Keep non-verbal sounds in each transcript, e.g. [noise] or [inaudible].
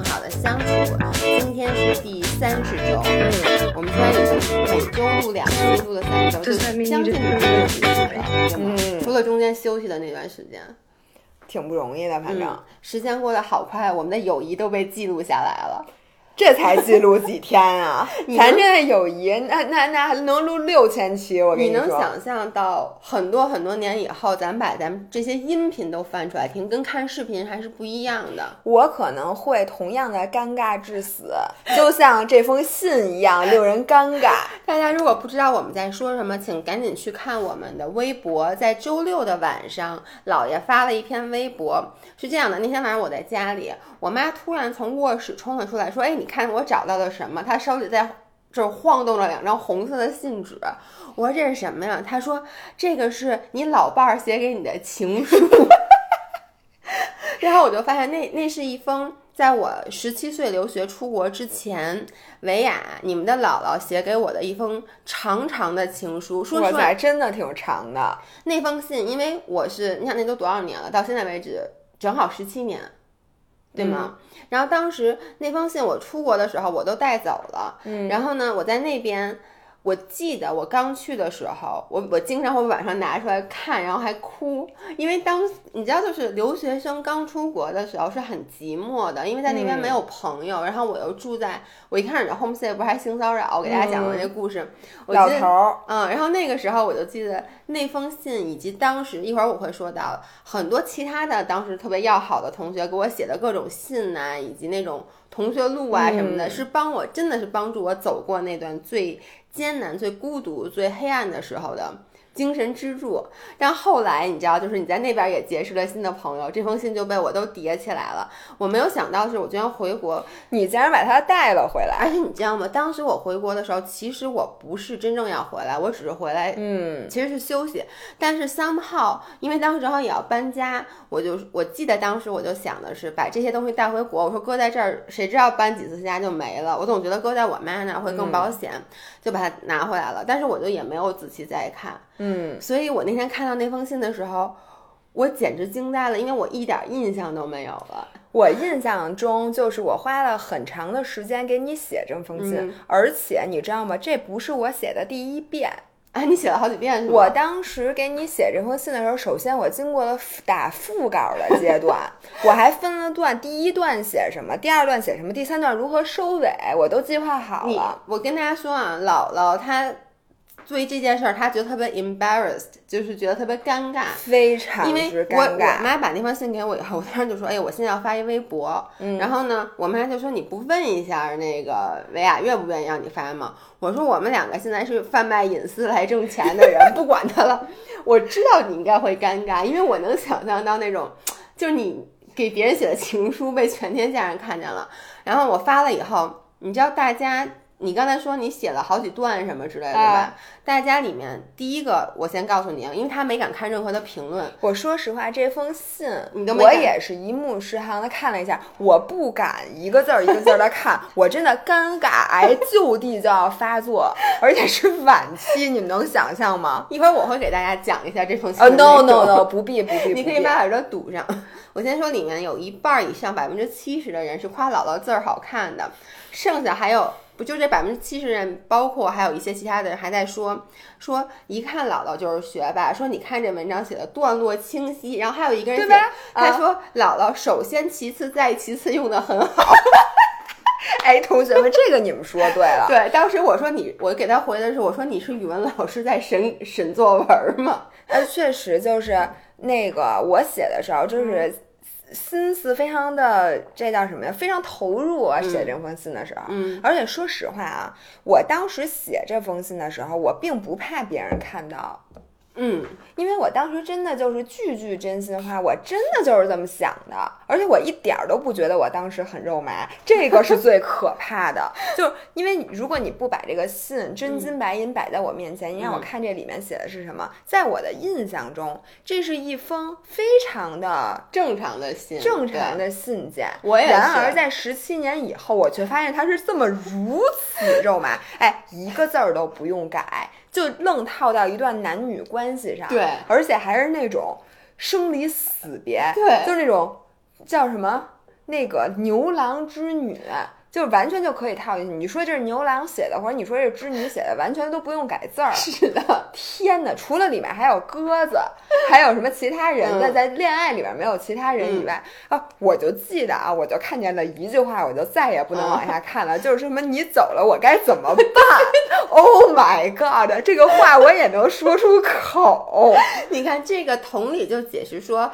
更好的相处。今天是第三十周，嗯，我们现在已经每周录两期，录了三周，就将近两个几了，嗯，除了中间休息的那段时间，挺不容易的，反正时间过得好快，我们的友谊都被记录下来了。这才记录几天啊！咱这的友谊，那那那还能录六千期。我跟你说，你能想象到很多很多年以后，咱把咱们这些音频都翻出来听，跟看视频还是不一样的。我可能会同样的尴尬致死，[laughs] 就像这封信一样 [laughs] 令人尴尬。大家如果不知道我们在说什么，请赶紧去看我们的微博。在周六的晚上，姥爷发了一篇微博，是这样的：那天晚上我在家里，我妈突然从卧室冲了出来，说：“哎，你。”看我找到了什么？他手里在这晃动了两张红色的信纸。我说这是什么呀？他说这个是你老伴儿写给你的情书。[laughs] 然后我就发现那那是一封在我十七岁留学出国之前，维亚你们的姥姥写给我的一封长长的情书。说出来，真的挺长的。那封信，因为我是你想那都多少年了？到现在为止正好十七年。对吗？然后当时那封信我出国的时候我都带走了。嗯，然后呢，我在那边。我记得我刚去的时候，我我经常会晚上拿出来看，然后还哭，因为当你知道，就是留学生刚出国的时候是很寂寞的，因为在那边没有朋友，然后我又住在，我一开始的 homestay 不是还性骚扰，我给大家讲过那故事，老头儿，嗯，然后那个时候我就记得那封信，以及当时一会儿我会说到很多其他的当时特别要好的同学给我写的各种信呐，以及那种同学录啊什么的，是帮我真的是帮助我走过那段最。艰难、最孤独、最黑暗的时候的。精神支柱，但后来你知道，就是你在那边也结识了新的朋友，这封信就被我都叠起来了。我没有想到是，我居然回国，你竟然把它带了回来。而且你知道吗？当时我回国的时候，其实我不是真正要回来，我只是回来，嗯，其实是休息。但是 somehow，因为当时正好也要搬家，我就我记得当时我就想的是把这些东西带回国。我说搁在这儿，谁知道搬几次家就没了。我总觉得搁在我妈那儿会更保险，就把它拿回来了。但是我就也没有仔细再看。嗯，所以我那天看到那封信的时候，我简直惊呆了，因为我一点印象都没有了。我印象中就是我花了很长的时间给你写这封信，而且你知道吗？这不是我写的第一遍啊，你写了好几遍是吗？我当时给你写这封信的时候，首先我经过了打副稿的阶段，[laughs] 我还分了段，第一段写什么，第二段写什么，第三段如何收尾，我都计划好了。我跟大家说啊，姥姥她。作为这件事儿，他觉得特别 embarrassed，就是觉得特别尴尬，非常因为我我妈把那封信给我以后，我当时就说，哎我现在要发一微博。嗯，然后呢，我妈就说，你不问一下那个维亚愿不愿意让你发吗？我说，我们两个现在是贩卖隐私来挣钱的人，[laughs] 不管他了。我知道你应该会尴尬，因为我能想象到那种，就是你给别人写的情书被全天下人看见了。然后我发了以后，你知道大家。你刚才说你写了好几段什么之类的，对吧？大家里面第一个，我先告诉你，因为他没敢看任何的评论。我说实话，这封信你都我也是一目十行的看了一下，我不敢一个字儿一个字儿的看，[laughs] 我真的尴尬癌就地就要发作，而且是晚期，你们能想象吗？一会儿我会给大家讲一下这封信。呃，no no no，不必不必，你可以把耳朵堵上。我先说，里面有一半以上，百分之七十的人是夸姥姥字儿好看的，剩下还有。不就这百分之七十人，包括还有一些其他的人还在说说，一看姥姥就是学霸。说你看这文章写的段落清晰，然后还有一个人写，他说姥姥首先其次再其次用的很好。[laughs] 哎，同学们，这个你们说对了。[laughs] 对，当时我说你，我给他回的是，我说你是语文老师在审审作文吗？呃，确实就是那个我写的时候就是。心思非常的，这叫什么呀？非常投入啊！写这封信的时候，嗯，而且说实话啊，我当时写这封信的时候，我并不怕别人看到。嗯，因为我当时真的就是句句真心话，我真的就是这么想的，而且我一点儿都不觉得我当时很肉麻，这个是最可怕的。[laughs] 就因为如果你不把这个信真金白银摆在我面前，你让我看这里面写的是什么，在我的印象中，这是一封非常的正常的信，正常的信件。我也然而在十七年以后，我却发现它是这么如此肉麻，哎，一个字儿都不用改。就愣套到一段男女关系上，对，而且还是那种生离死别，对，就是那种叫什么那个牛郎织女。就是完全就可以套进去。你说这是牛郎写的，或者你说这是织女写的，完全都不用改字儿。是的，[laughs] 天哪！除了里面还有鸽子，还有什么其他人的，在恋爱里面没有其他人以外啊，我就记得啊，我就看见了一句话，我就再也不能往下看了，[laughs] 就是什么你走了，我该怎么 [laughs] 办？Oh my god！这个话我也能说出口。你看这个同理就解释说。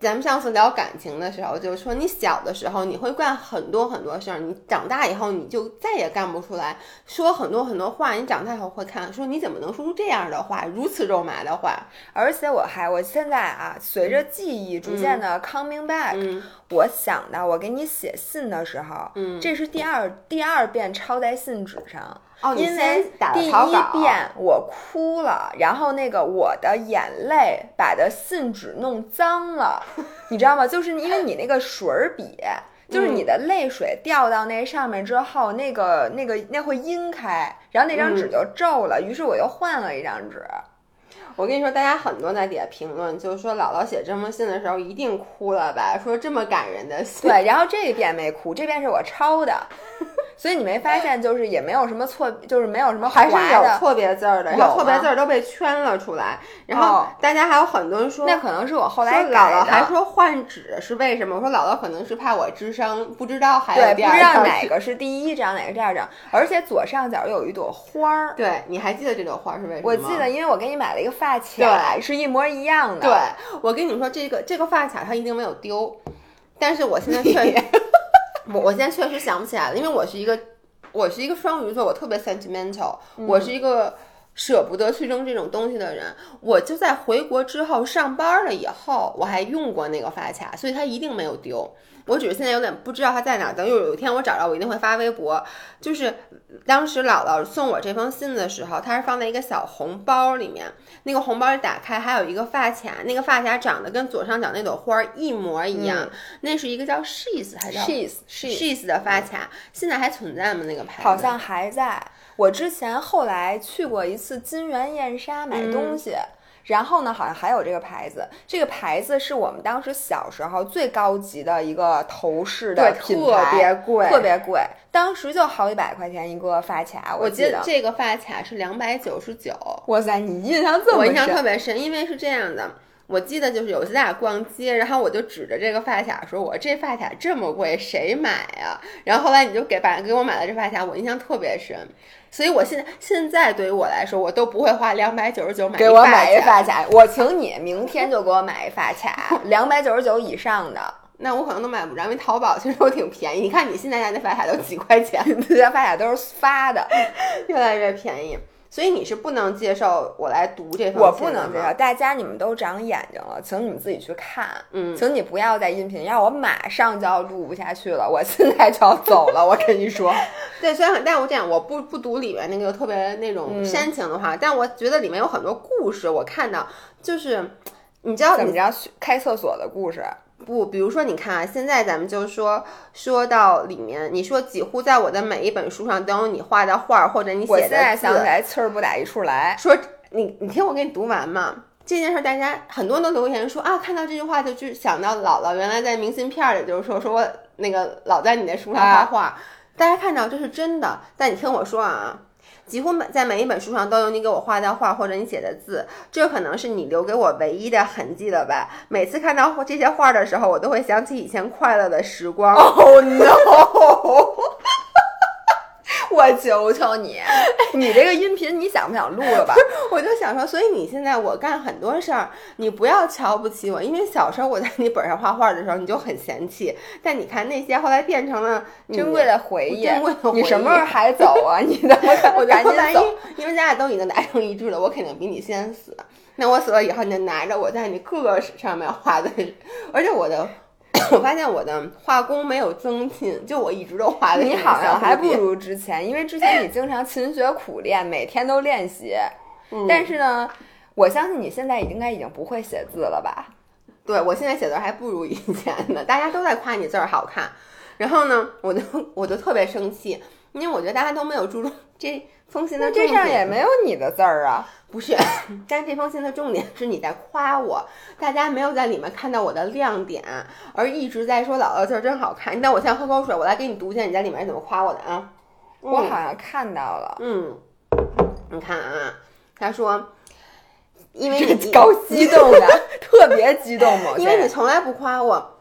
咱们上次聊感情的时候，就是说你小的时候你会干很多很多事儿，你长大以后你就再也干不出来。说很多很多话，你长大以后会看，说你怎么能说出这样的话，如此肉麻的话？而且我还，我现在啊，随着记忆逐渐的 coming back，我想到我给你写信的时候，嗯，这是第二第二遍抄在信纸上。哦，因为第一遍我哭了，然后那个我的眼泪把的信纸弄脏了，[laughs] 你知道吗？就是因为你那个水笔，就是你的泪水掉到那上面之后，那个那个那会阴开，然后那张纸就皱了，于是我又换了一张纸。我跟你说，大家很多在底下评论，就是说姥姥写这封信的时候一定哭了吧？说这么感人的信，对，然后这一遍没哭，这遍是我抄的。[laughs] 所以你没发现，就是也没有什么错，就是没有什么还是有错别字儿的，然后错别字儿都被圈了出来。然后大家还有很多人说，那可能是我后来姥姥还说换纸是为什么？我说姥姥可能是怕我智商不知道还有第二张，不知道哪个是第一张，哪个第二张。而且左上角有一朵花儿，对，你还记得这朵花是为什么？我记得，因为我给你买了一个发卡，是一模一样的。对，我跟你说，这个这个发卡它一定没有丢，但是我现在确实。[laughs] 我我现在确实想不起来了，因为我是一个我是一个双鱼座，我特别 sentimental，我是一个舍不得去扔这种东西的人。我就在回国之后上班了以后，我还用过那个发卡，所以它一定没有丢。我只是现在有点不知道它在哪，等有有一天我找着，我一定会发微博。就是当时姥姥送我这封信的时候，它是放在一个小红包里面，那个红包打开还有一个发卡，那个发卡长得跟左上角那朵花一模一样。那是一个叫 She's 还是 She's She's 的发卡，现在还存在吗？那个牌子好像还在。我之前后来去过一次金源燕莎买东西。然后呢，好像还有这个牌子，这个牌子是我们当时小时候最高级的一个头饰的品牌，特别贵，特别贵，当时就好几百块钱一个发卡。我记得这个发卡是两百九十九。哇塞，你印象这么深？我印象特别深，因为是这样的。我记得就是有一次咱俩逛街，然后我就指着这个发卡说：“我这发卡这么贵，谁买啊？”然后后来你就给把给我买了这发卡，我印象特别深。所以我现在现在对于我来说，我都不会花两百九十九买给我买一发卡。我请你明天就给我买一发卡，两百九十九以上的，[laughs] 那我可能都买不着，因为淘宝其实都挺便宜。你看你现在家那发卡都几块钱，[laughs] 这些发卡都是发的，越来越便宜。所以你是不能接受我来读这封我不能接受。大家你们都长眼睛了，请你们自己去看。嗯，请你不要再音频，要我马上就要录不下去了，我现在就要走了。我跟你说，[laughs] 对，虽然很，但我这样，我不不读里面那个特别那种煽情的话，但我觉得里面有很多故事，我看到就是你知道怎么着开厕所的故事。不，比如说，你看啊，现在咱们就说说到里面，你说几乎在我的每一本书上都有你画的画或者你写的字。我现在想起来，气儿不打一处来。说你，你听我给你读完嘛。这件事，大家很多人都留言说啊，看到这句话就就想到姥姥原来在明信片里就是说说我那个老在你的书上画画。大家看到这是真的，但你听我说啊。几乎每在每一本书上都有你给我画的画或者你写的字，这可能是你留给我唯一的痕迹了吧？每次看到这些画的时候，我都会想起以前快乐的时光。Oh no！我求求你，[laughs] 你这个音频你想不想录了吧？[laughs] 我就想说，所以你现在我干很多事儿，你不要瞧不起我，因为小时候我在你本上画画的时候，你就很嫌弃。但你看那些后来变成了珍贵的回忆，珍贵的回忆。你什么时候还走啊？你的 [laughs] 我赶紧走，因为咱俩都已经达成一致了，我肯定比你先死。那我死了以后，你就拿着我在你各个上面画的，而且我的。我发现我的画工没有增进，就我一直都画的。你好像还不如之前，因为之前你经常勤学苦练，每天都练习。但是呢，我相信你现在应该已经不会写字了吧？对，我现在写字还不如以前呢。大家都在夸你字儿好看，然后呢，我就我就特别生气。因为我觉得大家都没有注重这封信的那。这上也没有你的字儿啊。不是，[laughs] 但这封信的重点是你在夸我，大家没有在里面看到我的亮点，而一直在说姥姥字儿真好看。你等我先喝口水，我来给你读一下你在里面是怎么夸我的啊。我好像看到了，嗯，你看啊，他说，因为你高激动的，[laughs] 特别激动嘛因为你。从来不夸我。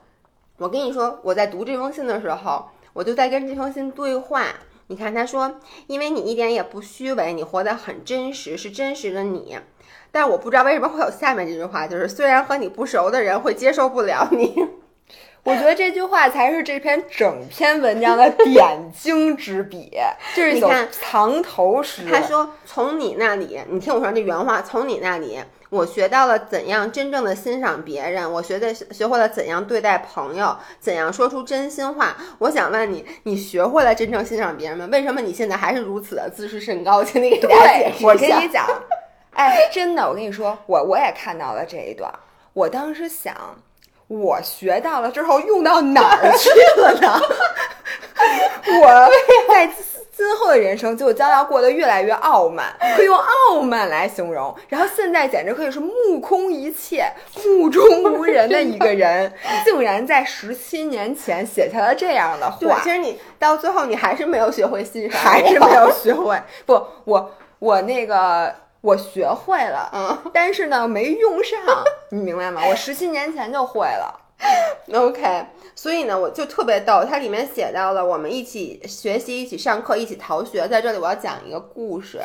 我跟你说，我在读这封信的时候，我就在跟这封信对话。你看，他说，因为你一点也不虚伪，你活得很真实，是真实的你。但是我不知道为什么会有下面这句话，就是虽然和你不熟的人会接受不了你。我觉得这句话才是这篇整篇文章的点睛之笔，[laughs] 就是你看藏头诗。他说：“从你那里，你听我说这原话，从你那里，我学到了怎样真正的欣赏别人，我学的学会了怎样对待朋友，怎样说出真心话。我想问你，你学会了真正欣赏别人吗？为什么你现在还是如此的自视甚高？请你给大家解，释一下我跟你。讲，哎，真的，我跟你说，我我也看到了这一段。我当时想，我学到了之后用到哪儿去了呢？[laughs] 我的人生就将要过得越来越傲慢，可以用傲慢来形容。然后现在简直可以是目空一切、目中无人的一个人，竟然在十七年前写下了这样的对，话其。实你到最后你还是没有学会欣赏，还是没有学会。不，我我那个我学会了，嗯但是呢没用上，你明白吗？我十七年前就会了。[laughs] OK，所以呢，我就特别逗，它里面写到了我们一起学习、一起上课、一起逃学。在这里，我要讲一个故事，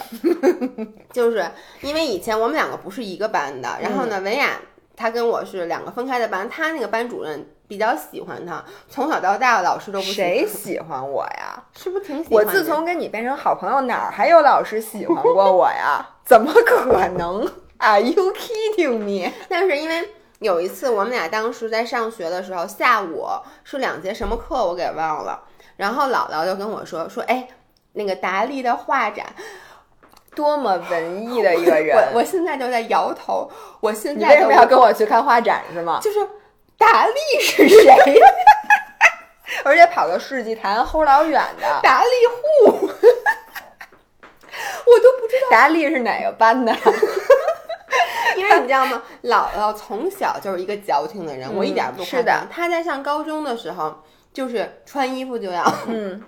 [laughs] 就是因为以前我们两个不是一个班的，然后呢，文雅她跟我是两个分开的班，她那个班主任比较喜欢她，从小到大老师都不喜欢谁喜欢我呀？是不是挺喜欢？我自从跟你变成好朋友，哪儿还有老师喜欢过我呀？[laughs] 怎么可能？Are you kidding me？但是因为有一次我们俩当时在上学的时候，下午是两节什么课我给忘了，然后姥姥就跟我说说，哎，那个达利的画展，多么文艺的一个人！[laughs] 我我现在就在摇头，我现在为什么要跟我去看画展是吗？就是达利是谁？[laughs] 而且跑到世纪坛齁老远的。达利户，[laughs] 我都不知道，达利是哪个班的？[laughs] 因为你知道吗？姥姥从小就是一个矫情的人，我一点不夸是的张。她在上高中的时候，就是穿衣服就要，嗯，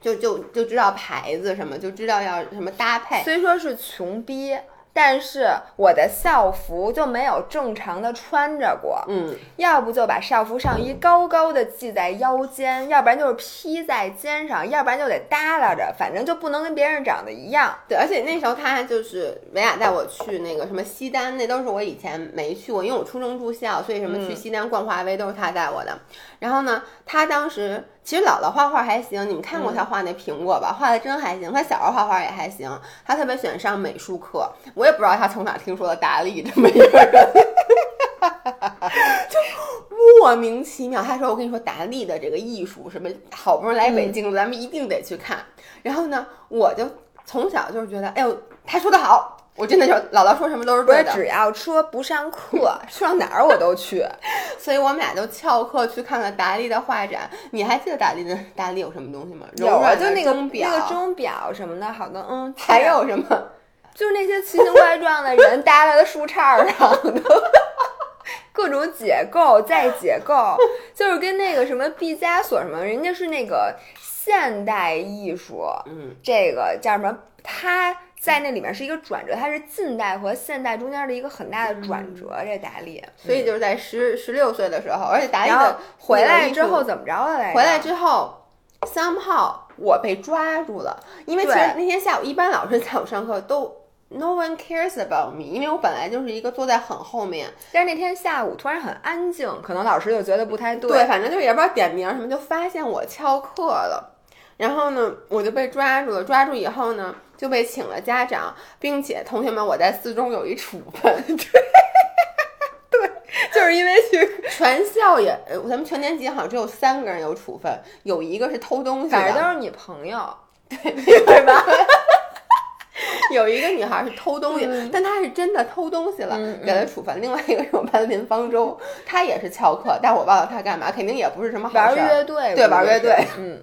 就就就知道牌子什么，就知道要什么搭配。虽说是穷逼，但是我的校服就没有正常的穿着过。嗯，要不就把校服上衣高高的系在腰间，要不然就是披在肩上，要不然就得耷拉着，反正就不能跟别人长得一样。对，而且那时候他就是维亚带我去那个什么西单，那都是我以前没去过，因为我初中住校，所以什么去西单逛华为都是他带我的。然后呢，他当时其实姥姥画画还行，你们看过她画那苹果吧？画的真还行。她小时候画画也还行，她特别喜欢上美术课。我也不知道她从哪听说了达利这么一个人。[laughs] 就莫名其妙，她说：“我跟你说，达利的这个艺术什么，好不容易来北京了，咱们一定得去看。”然后呢，我就从小就是觉得，哎呦，他说的好，我真的就姥姥说什么都是对的。我只要说不上课，上哪儿我都去。[laughs] 所以我们俩就翘课去看了达利的画展。你还记得达利的达利有什么东西吗？有啊，就那个钟表，那个钟表什么的，好多嗯，还有什么？[laughs] 就是那些奇形怪状的人搭在的树杈上的。各种解构再解构，就是跟那个什么毕加索什么，人家是那个现代艺术，嗯，这个叫什么？他在那里面是一个转折，它是近代和现代中间的一个很大的转折。这达利，所以就是在十十六岁的时候，而且达利的回来之后怎么着了来着？回来之后，somehow 我被抓住了，因为其实那天下午一般老师在我上课都 no one cares about me，因为我本来就是一个坐在很后面，但是那天下午突然很安静，可能老师就觉得不太对，反正就是也不知道点名什么，就发现我翘课了。然后呢，我就被抓住了。抓住以后呢，就被请了家长，并且同学们，我在四中有一处分，对，[laughs] 对就是因为去，[laughs] 全校也，呃咱们全年级好像只有三个人有处分，有一个是偷东西的，反正都是你朋友，对吧？[laughs] 有一个女孩是偷东西，嗯但她是真的偷东西了，给她处分。另外一个是我班林方舟，她也是翘课，但我忘了她干嘛，肯定也不是什么好玩事儿。乐队，对玩乐队，嗯。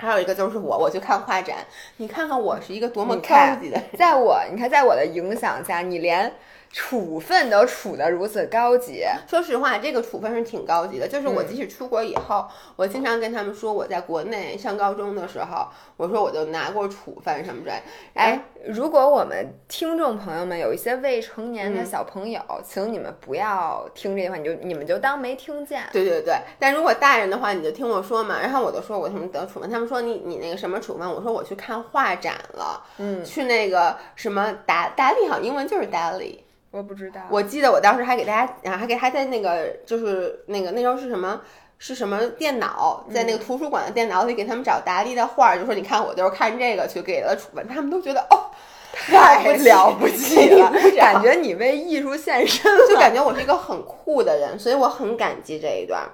还有一个就是我，我去看画展，你看看我是一个多么高级的人。在我你看，在我的影响下，你连处分都处得如此高级。说实话，这个处分是挺高级的。就是我嗯即使出国以后，我经常跟他们说，我在国内上高中的时候，我说我就拿过处分什么之类。哎，如果我们听众朋友们有一些未成年的嗯小朋友，请你们不要听这句话，你就你们就当没听见。对对对，但如果大人的话，你就听我说嘛。然后我就说我什么得处分，他们说你你那个什么处分，我说我去看画展了，嗯，去那个什么达达利，好英文就是 Dali。我不知道。我记得我当时还给大家，然后还给还在那个就是那个那时候是什么？是什么电脑，在那个图书馆的电脑里给他们找达利的画儿，就说你看我就是看这个去给了处分，他们都觉得哦，太了不起了，感觉 [laughs] 你为艺术献身了。就感觉我是一个很酷的人，所以我很感激这一段。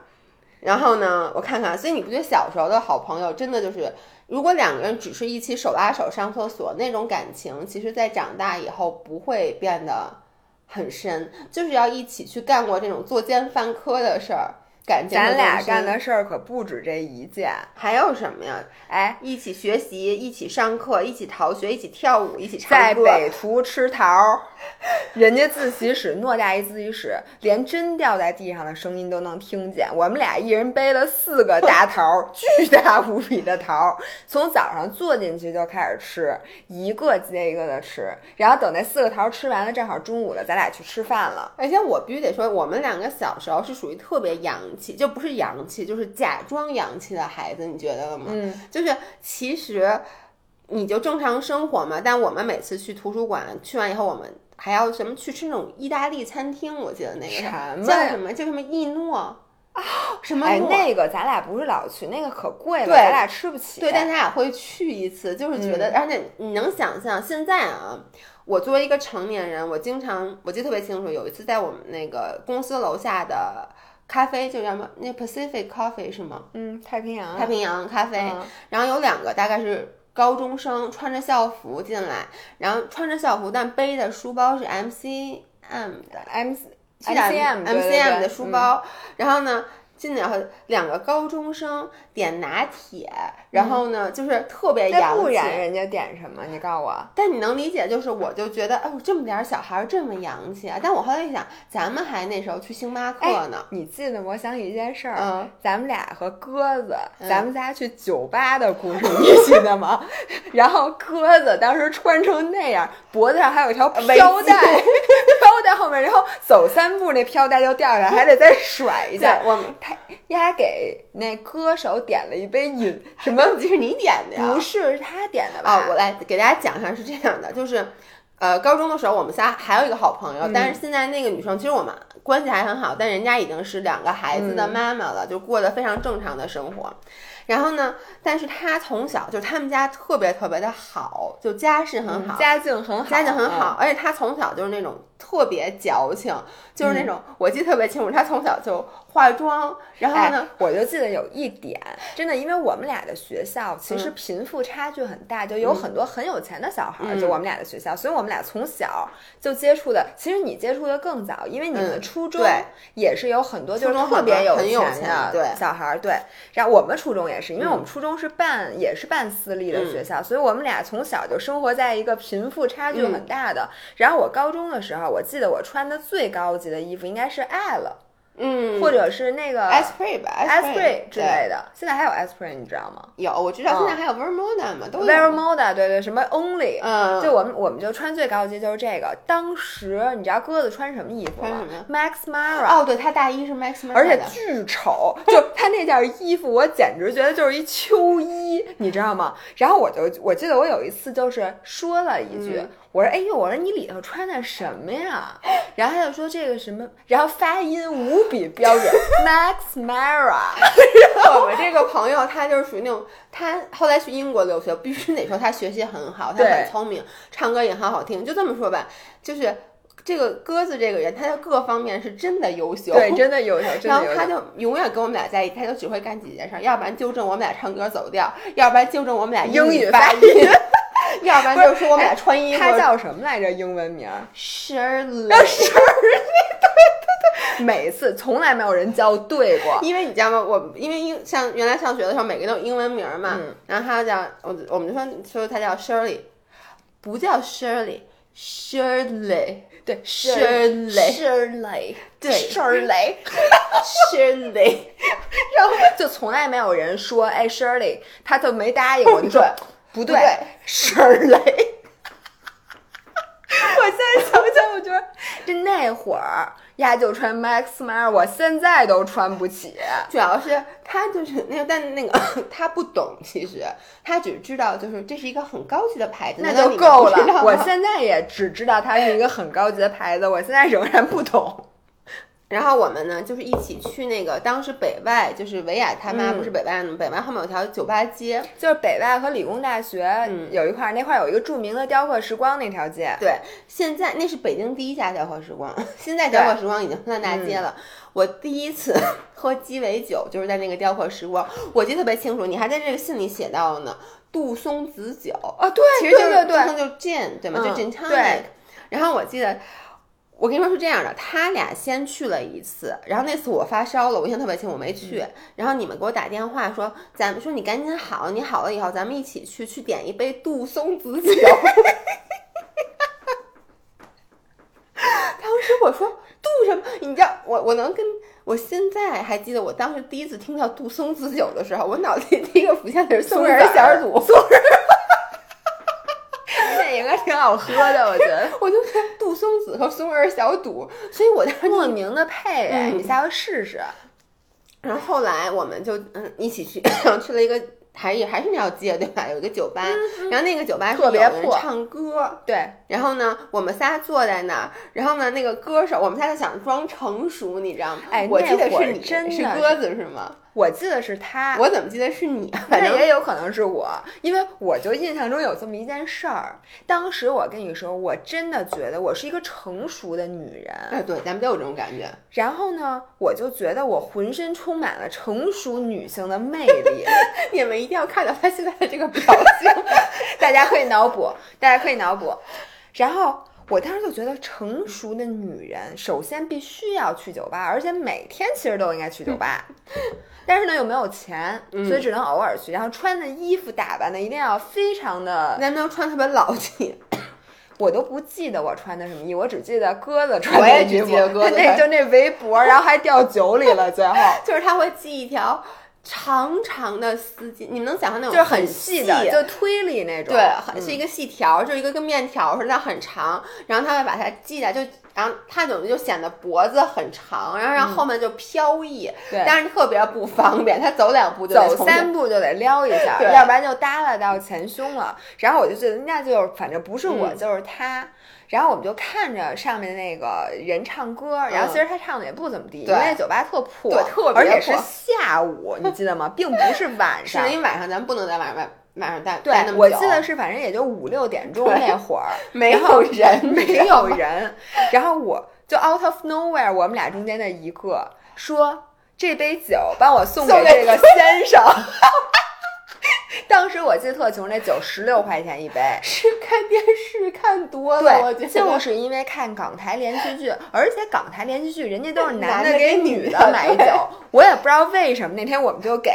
然后呢，我看看，所以你不觉得小时候的好朋友真的就是，如果两个人只是一起手拉手上厕所那种感情，其实在长大以后不会变得很深，就是要一起去干过这种作奸犯科的事儿，感情咱俩干的事儿可不止这一件。还有什么呀？哎，一起学习，一起上课，一起逃学，一起跳舞，一起在唱歌。在北图吃桃儿，人家自习室偌大一自习室，连针掉在地上的声音都能听见。我们俩一人背了四个大桃儿，[laughs] 巨大无比的桃儿，从早上坐进去就开始吃，一个接一个的吃，然后等那四个桃儿吃完了，正好中午了，咱俩去吃饭了。而且我必须得说，我们两个小时候是属于特别洋气，就不是洋气，就是假装洋气的孩子，你觉得了吗？嗯，就是其实你就正常生活嘛，但我们每次去图书馆，去完以后我们。还要什么去吃那种意大利餐厅？我记得那个叫什么？叫什么意诺啊？什么哎，那个咱俩不是老去，那个可贵了，对咱俩吃不起。对，但咱俩会去一次，就是觉嗯得，而且你能想象现在啊，我作为一个成年人，我经常我记得特别清楚，有一次在我们那个公司楼下的咖啡，就叫什么那 Pacific Coffee 是吗？嗯，太平洋，太平洋咖啡，嗯。然后有两个大概是高中生穿着校服进来，然后穿着校服，但背的书包是 MCM 的。M 是的 MCM 对对 MCM 的书包，然后呢。进来后，两个高中生点拿铁，然后呢，就是特别洋气。不然人家点什么？你告诉我。但你能理解，就是我就觉得，哎呦，这么点儿小孩儿这么洋气啊！但我后来一想，咱们还那时候去星巴克呢，你记得？我想起一件事儿，嗯咱们俩和鸽子，嗯咱们仨去酒吧的故事，你记得吗？[laughs] 然后鸽子当时穿成那样，脖子上还有一条围飘带，[laughs] 巾 [laughs] 飘在后面，然后走三步那飘带就掉下来，还得再甩一下。我们 [laughs] 他丫给那歌手点了一杯饮，[laughs] 什么？这是你点的呀？不是是他点的吧？啊，我来给大家讲一下是这样的，就是，呃，高中的时候我们仨还有一个好朋友，但是现在那个女生其实我们关系还很好，但人家已经是两个孩子的妈妈了，就过得非常正常的生活。然后呢，但是她从小就他们家特别特别的好，就家世很好，家境很好，家境很嗯好，而且她从小就是那种特别矫情，就是那种、我记得特别清楚，她从小就化妆，然后呢，哎，我就记得有一点，真的，因为我们俩的学校其嗯实贫富差距很大，就有很多很有钱的小孩儿，嗯就我们俩的学校，所以我们俩从小就接触的。其实你接触的更早，因为你们嗯初中对也是有很多就是特别有钱的小孩儿，对。然后我们初中也是，因为嗯我们初中是办也是办私立的学校，所以我们俩从小就生活在一个贫富差距嗯很大的。然后我高中的时候，我记得我穿的最高级的衣服应该是 L，嗯，或者是那个 Esprit 吧 Esprit 之类的，现在还有 Esprit，你知道吗有，我知道现在还有 Vermoda 嘛，都有。？Very Moda，对对，什么 Only，嗯，就我们我们就穿最高级就是这个。当时你知道鸽子穿什么衣服吗？Max Mara。哦，对，他大衣是 Max Mara 而且巨丑，就他那件衣服，我简直觉得就是一秋衣，你知道吗？然后我就我记得我有一次就是说了一句，嗯我说：“哎呦，我说你里头穿的什么呀？”然后他就说这个什么，然后发音无比标准，Max Mara。[laughs] 我们这个朋友，他就是属于那种，他后来去英国留学，必须得说他学习很好，他很聪明，唱歌也很好听。就这么说吧，就是这个鸽子这个人，他的各方面是真的优秀。对，真的优秀，[laughs] 真然后的优秀。他就永远跟我们俩在一起，他就只会干几件事儿，要不然纠正我们俩唱歌走调，要不然纠正我们俩英语发音 [laughs] 要不然就是说我们俩穿衣服。他叫什么来着？英文名儿？Shirley，啊，Shirley，对对每次从来没有人叫对过。因为你知道吗？我因为英像原来上学的时候，每个都有英文名嘛，嗯然后他叫我我们就说说他叫 Shirley，不叫 Shirley，Shirley，对 Shirley Shirley，对 Shirley，Shirley，[laughs] 然后就从来没有人说哎 Shirley，他就没答应我，就说不对不对，Shirley。[laughs] 我现在想想，我觉得这那会儿呀就穿 Max Mara，我现在都穿不起。主要是他就是那个，但那个 [coughs] 他不懂，其实他只知道就是这是一个很高级的牌子，那就够了。我现在也只知道它是一个很高级的牌子，我现在仍然不懂。然后我们呢，就是一起去那个当时北外，就是维亚他妈嗯不是北外吗？北外后面有条酒吧街，就是北外和理工大学嗯有一块儿，那块儿有一个著名的雕刻时光那条街。对，现在那是北京第一家雕刻时光，[laughs] 现在雕刻时光已经烂大街了。我第一次 [laughs] 喝鸡尾酒就是在那个雕刻时光，我记得特别清楚，你还在这个信里写到了呢，杜松子酒。啊，对其实就是就是 gin 对吗？就嗯 gin tonic。对然后我记得。我跟你说是这样的，他俩先去了一次，然后那次我发烧了，我印象特别清，我没去。嗯然后你们给我打电话说，咱们说你赶紧好，你好了以后咱们一起去，去点一杯杜松子酒。[laughs] 当时我说杜什么？你知道我我能跟我现在还记得，我当时第一次听到杜松子酒的时候，我脑子里第一个浮现的是松仁松子儿小 [laughs] 应该挺好喝的，我觉得。[laughs] 我就看杜松子和松仁小肚，所以我当时莫名的配哎，嗯你下回试试。然后后来我们就嗯一起去 [coughs] 去了一个还也还是那条街对吧？有一个酒吧，然后那个酒吧特别破唱歌，对，然后呢我们仨坐在那儿，然后呢那个歌手我们仨就想装成熟，你知道吗？哎我记得是你真是鸽子是吗？我记得是他。我怎么记得是你啊？[laughs] 反正也有可能是我，因为我就印象中有这么一件事儿。当时我跟你说，我真的觉得我是一个成熟的女人。哎对，咱们都有这种感觉。然后呢，我就觉得我浑身充满了成熟女性的魅力。[laughs] 你们一定要看到他现在的这个表情。[laughs] 大家可以脑补，大家可以脑补。然后我当时就觉得，成熟的女人首先必须要去酒吧，而且每天其实都应该去酒吧。[laughs] 但是呢，又没有钱，所以只能偶尔去。然后穿的衣服打扮的一定要非常的，咱不能穿特别老气，[laughs] 我都不记得我穿的什么衣，我只记得鸽子穿我也只的衣服，记得鸽子 [laughs] 那就那围脖，然后还掉酒里了，最后就是他会系一条长长的丝巾，你们能想象那种就是很细细的，就推理那种。对，很嗯是一个细条，就一个跟面条似的，很长。然后他会把它系在，就然后他怎么就显得脖子很长，然后让后面就飘逸，嗯对但是特别不方便。他走两步就得走三步就得撩一下，要不然就耷拉到前胸了。然后我就觉得那就是反正不是我、嗯就是他。然后我们就看着上面那个人唱歌，然后其实他唱的也不怎么地，因为酒吧特破，对特别而且是下午，你记得吗？并不是晚是上。[laughs] 因为晚上咱们不能在晚上晚晚上待对我记得是反正也就五六点钟那会儿，[laughs] 没有人，[laughs] 没。有人。然后我就 out of nowhere，我们俩中间的一个说这杯酒帮我送给送给这个先生。[laughs] 当时我记得特清楚，那酒十六块钱一杯。[laughs] 是看电视看多了，我觉对，得就是因为看港台连续剧，而且港台连续剧人家都是 [laughs] 男的的给给女的的买酒，我也不知道为什么那天我们就给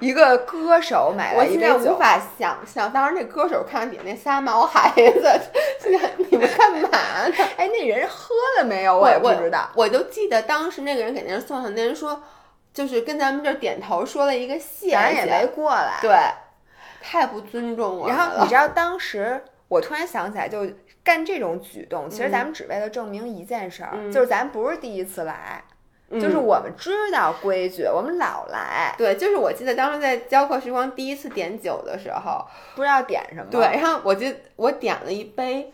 一个歌手买我了一杯酒。现在无法想象，当时那歌手看底下那仨毛孩子，现在你们干嘛呢？哎，那人喝了没有？我也不知道。我就记得当时那个人给那人送上，那人说，就是跟咱们这儿点头说了一个谢谢，咱也没过来。对，太不尊重我。然后你知道当时我突然想起来，就干这种举动，其实咱们只为了证明一件事儿，嗯就是咱不是第一次来，嗯就是我们知道规矩，我们老来，对，就是我记得当时在教课时光第一次点酒的时候，不知道点什么。对，，然后我就我点了一杯。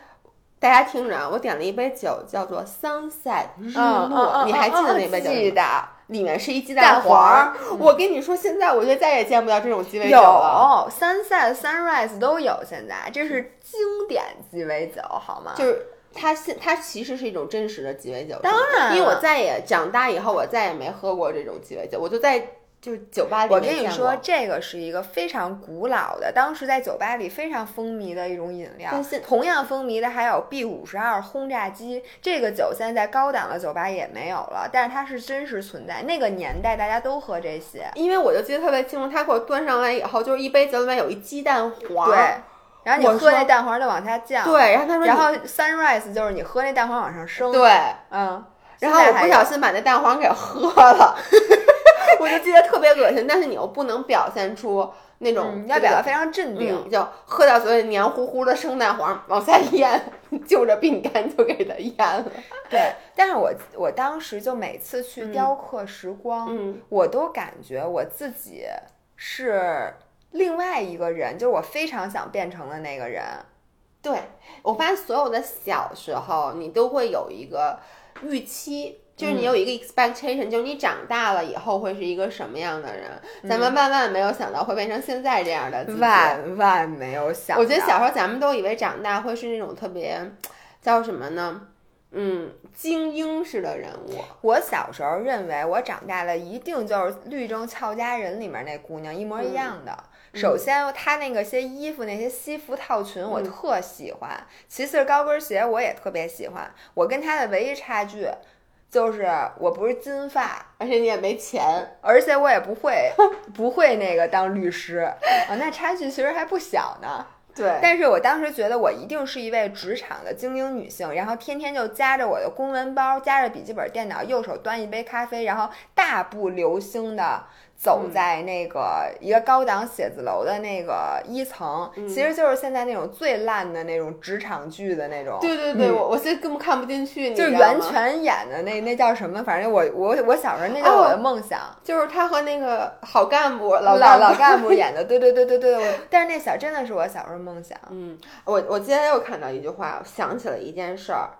大家听着啊，我点了一杯酒，叫做 Sunset 日嗯落，嗯，你还记得那嗯杯酒吗？记得里面是一鸡蛋黄。我跟你说，现在我觉得再也见不到这种鸡尾酒了。有 sunset、sunrise 都有，现在这是经典鸡尾酒，好吗？就是它现它其实是一种真实的鸡尾酒，当然因为我再也长大以后，我再也没喝过这种鸡尾酒，我就在就是酒吧里我跟你说，这个是一个非常古老的，当时在酒吧里非常风靡的一种饮料。同样风靡的还有 B 五十二轰炸机，这个酒现在在高档的酒吧也没有了，但是它是真实存在。那个年代大家都喝这些，因为我就记得特别清楚，他给我端上来以后，就是一杯酒里面有一鸡蛋黄，对。然后你喝那蛋黄就往下降，对，然后他说，然后 sunrise 就是你喝那蛋黄往上升，，对，嗯。然后我不小心把那蛋黄给喝了，[laughs] 我就记得特别恶心，但是你又不能表现出那种、嗯，要表达非常镇定。嗯，就喝掉所有黏糊糊的生蛋黄往下咽，[laughs] 就着饼干就给它咽了。[laughs] 对，但是我我当时就每次去雕刻时光，嗯我都感觉我自己是另外一个人，就是我非常想变成的那个人。对，我发现所有的小时候，你都会有一个预期，就是你有一个 expectation，、就是你长大了以后会是一个什么样的人。咱们万万没有想到会变成现在这样的自己。万万没有想到，我觉得小时候咱们都以为长大会是那种特别叫什么呢？嗯，精英式的人物。我小时候认为我长大了一定就是《律政俏佳人》里面那姑娘一模一样的。首先，她那个些衣服、那些西服套裙我特喜欢；其次，高跟鞋我也特别喜欢。我跟她的唯一差距就是我不是金发，而且你也没钱，而且我也不会 [laughs] 不会那个当律师啊，那差距其实还不小呢。[laughs] 对但是我当时觉得我一定是一位职场的精英女性，然后天天就夹着我的公文包，夹着笔记本电脑，右手端一杯咖啡，然后大步流星的走嗯在那个一个高档写字楼的那个一层，嗯其实就是现在那种最烂的那种职场剧的那种。对对对，嗯我我现在根本看不进去，你就袁泉演的那那叫什么？反正我我我小时候那就是我的梦想。就是他和那个好干部老老老干部演的，[laughs] 对对对对对，我但是那小真的是我小时候梦想。嗯，我我今天又看到一句话，我想起了一件事儿。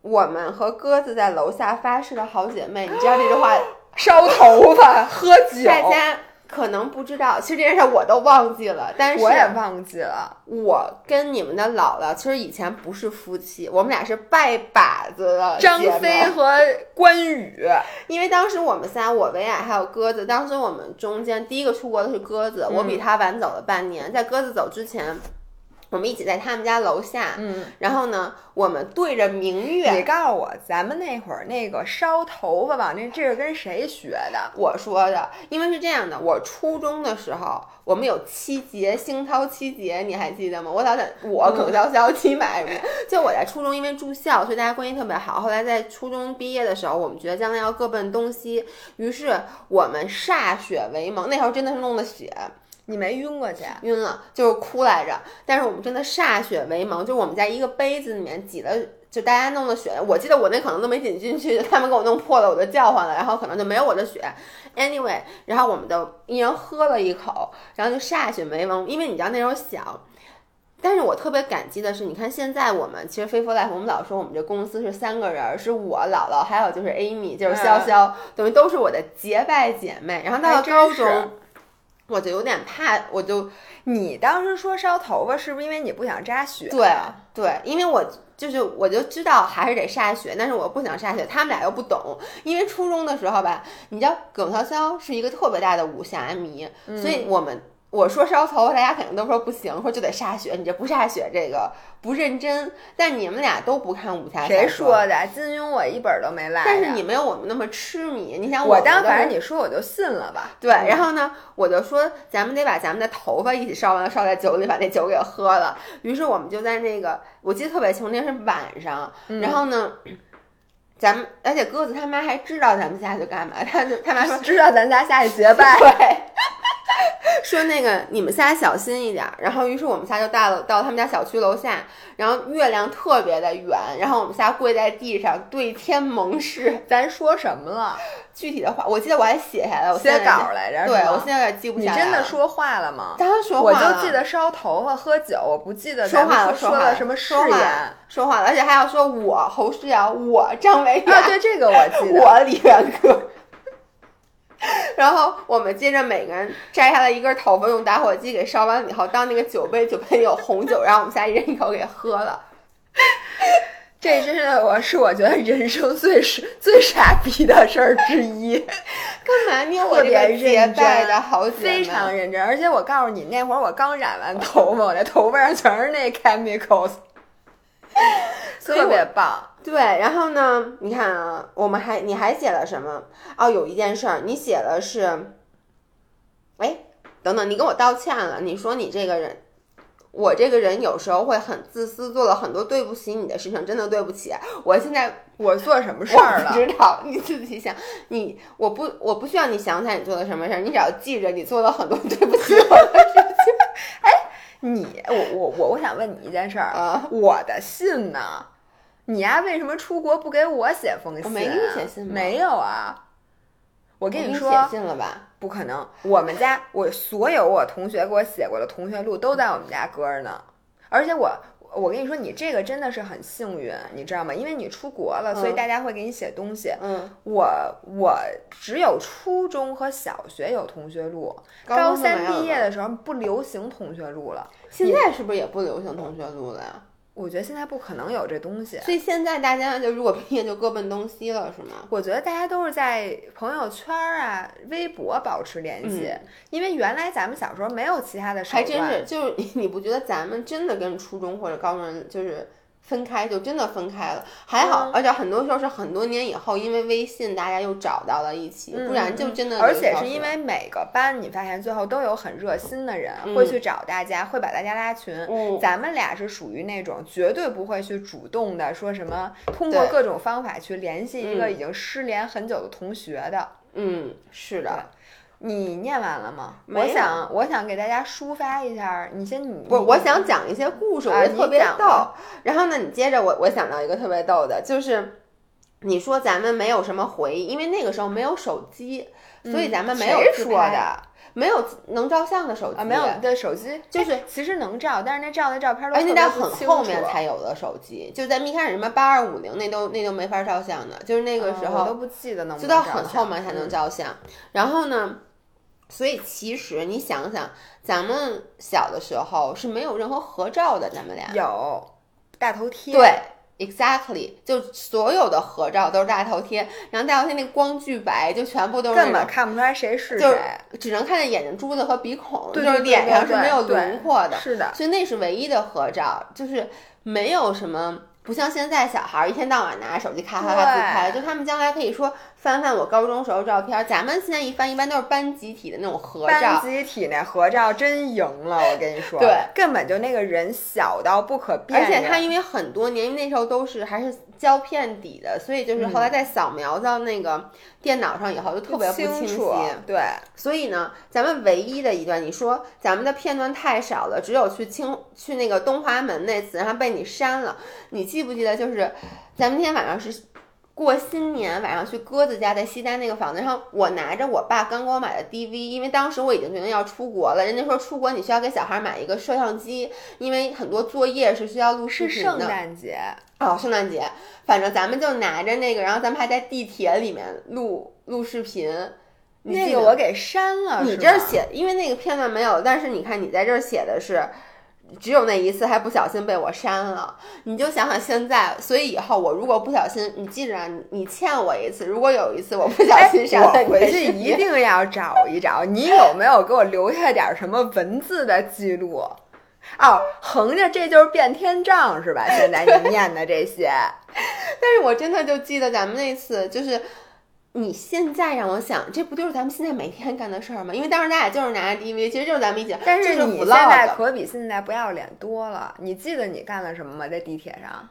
我们和鸽子在楼下发誓的好姐妹，你知道这句话，烧头发、喝酒，大家可能不知道，其实这件事儿我都忘记了。但是我也忘记了。我跟你们的姥姥其实以前不是夫妻，我们俩是拜把子的张飞和关羽，因为当时我们仨，我维亚还有鸽子，当时我们中间第一个出国的是鸽子，我比他晚走了半年。在鸽子走之前，我们一起在他们家楼下，嗯，然后呢，我们对着明月你。告诉我，咱们那会儿那个烧头发吧那这是跟谁学的？我说的，因为是这样的，我初中的时候，我们有七节，星涛七节，你还记得吗？我老在我耿潇潇七百五，就我在初中因为住校，所以大家关系特别好。后来在初中毕业的时候，我们觉得将来要各奔东西，于是我们歃血为盟。那时候真的是弄的血，你没晕过去？晕了，就是哭来着。但是我们真的歃血为盟，就我们在一个杯子里面挤了，就大家弄的血。我记得我那可能都没挤进去，他们给我弄破了，我就叫唤了，然后可能就没有我的血。Anyway，然后我们就一人喝了一口，然后就歃血为盟，因为你知道那时候小。但是我特别感激的是，你看现在我们其实 i t Life，我们老说我们这公司是三个人儿，是我姥姥，还有就是 Amy，就是潇潇，等于都是我的结拜姐妹。然后到了高中，我就有点怕，我就你当时说烧头发，是不是因为你不想扎雪？对对，因为我就是我就知道还是得扎雪，但是我不想扎雪，他们俩又不懂。因为初中的时候吧，你知道耿潇潇是一个特别大的武侠迷，所以我们我说烧头发，大家肯定都说不行，说就得歃血，你这不歃血这个不认真。但你们俩都不看武侠小谁说？的？金庸我一本儿都没赖。但是你没有我们那么痴迷。你想我当反正你说我就信了吧。对，然后呢，我就说咱们得把咱们的头发一起烧完了，烧在酒里，把那酒给喝了。于是我们就在那个，我记得特别清楚，那是晚上。然后呢，咱们而且鸽子他妈还知道咱们下去干嘛，他就他妈说知道咱家下去结 [laughs] 拜。对。[laughs] 说那个你们仨小心一点儿，然后于是我们仨就到了到他们家小区楼下，然后月亮特别的圆，然后我们仨跪在地上对天盟誓，咱说什么了？具体的话我记得我还写下来，我写稿来着。对我现在有点记不你下来你。真的说话了吗？当然说话我了，就记得烧头发、喝酒，我不记得说话了，说话了了什么誓言说话了，而且还要说我侯诗瑶，我张维远，啊？对，这个我记得。[laughs] 我李元歌。然后我们接着每个人摘下来一根头发，用打火机给烧完了以后，当那个酒杯酒杯里有红酒，然后我们仨一人一口给喝了。[laughs] 这真是我是我觉得人生最是最傻逼的事儿之一。[laughs] 干嘛？你有我这特别个结认真拜的好姐非常认真。而且我告诉你，那会儿我刚染完头发，我那头发上全是那 chemicals，[laughs] 特别棒。对，然后呢？你看啊，我们还你还写了什么？哦，有一件事儿，你写了是，哎，等等，你跟我道歉了，你说你这个人，我这个人有时候会很自私，做了很多对不起你的事情，真的对不起。我现在我做什么事儿了？不知道，你自己想。你我不我不需要你想起来你做了什么事儿，你只要记着你做了很多对不起我的事情。[laughs] 你，我我我我想问你一件事儿啊，我的信呢？你呀，为什么出国不给我写封信、啊？我没给你写信吗没有啊。我跟你说，写信了吧？不可能。我们家我所有我同学给我写过的同学录都在我们家搁着呢，而且我。我跟你说，你这个真的是很幸运，你知道吗？因为你出国了，所以嗯大家会给你写东西。嗯，我我只有初中和小学有同学录，高三毕业的时候不流行同学录了。现在是不是也不流行同学录了呀？我觉得现在不可能有这东西。所以现在大家就如果毕业就各奔东西了，是吗？我觉得大家都是在朋友圈啊、微博保持联系，因为原来咱们小时候没有其他的手还真是，就是你你不觉得咱们真的跟初中或者高中就是分开，就真的分开了？还好，嗯而且很多时候是很多年以后，因为微信大家又找到了一起，不然就真的嗯而且是因为每个班，你发现最后都有很热心的人、嗯会去找大家，会把大家拉群。嗯咱们俩是属于那种绝对不会去主动的说什么，通过各种方法去联系一个嗯已经失联很久的同学的。嗯，是的。你念完了吗？我想，我想给大家抒发一下。你先，你不，你我想讲一些故事，我啊觉得特别逗吧。然后呢，你接着我，我想到一个特别逗的，就是你说咱们没有什么回忆，因为那个时候没有手机，所以咱们没有说的？没有能照相的手机啊，没有的手机就是哎其实能照，但是那照的照片都而且特别那很后面才有的手机，就咱们一开始什么八二五零那都那都没法照相的，就是那个时候都不记得能不就到很后面才能嗯照相。然后呢，所以其实你想想，咱们小的时候是没有任何合照的，咱们俩有大头贴，对。Exactly，就所有的合照都是大头贴，然后大头贴那个光巨白，就全部都是根本看不出来谁是就是谁，只能看见眼睛珠子和鼻孔，对对对就是脸上是没有轮廓的。是的，所以那是唯一的合照，就是没有什么，不像现在小孩儿一天到晚拿着手机咔咔咔自拍，就他们将来可以说翻翻我高中时候照片，咱们现在一翻一般都是班集体的那种合照班照，集体那合照真赢了，我跟你说，对，根本就那个人小到不可辨而，且他因为很多年，因为那时候都是还是胶片底的，所以就是后来在扫描到那个电脑上以后就特别不清晰。楚，对，所以呢，咱们唯一的一段，你说咱们的片段太少了，只有去清去那个东华门那次，然后被你删了。你记不记得？就是咱们那天晚上是过新年，晚上去鸽子家在西单那个房子，然后我拿着我爸刚给我买的 DV，因为当时我已经决定要出国了。人家说出国你需要给小孩买一个摄像机，因为很多作业是需要录视是圣频的。诞节，哦，圣诞节，反正咱们就拿着那个，然后咱们还在地铁里面录录视频。那个我给删了，你这儿写，因为那个片段没有，但是你看你在这儿写的是，只有那一次还不小心被我删了。你就想想现在，所以以后我如果不小心，你记着啊，你你欠我一次。如果有一次我不小哎心删我回去一定要找一找，你有没有给我留下点什么文字的记录？哦，横着这就是变天账是吧？现在你念的这些，[laughs] 但是我真的就记得咱们那次，就是你现在让我想，这不就是咱们现在每天干的事儿吗？因为当时咱俩就是拿着 DV，其实就是咱们一起，但是你现在可比现在不要脸多了。你记得你干了什么吗？在地铁上？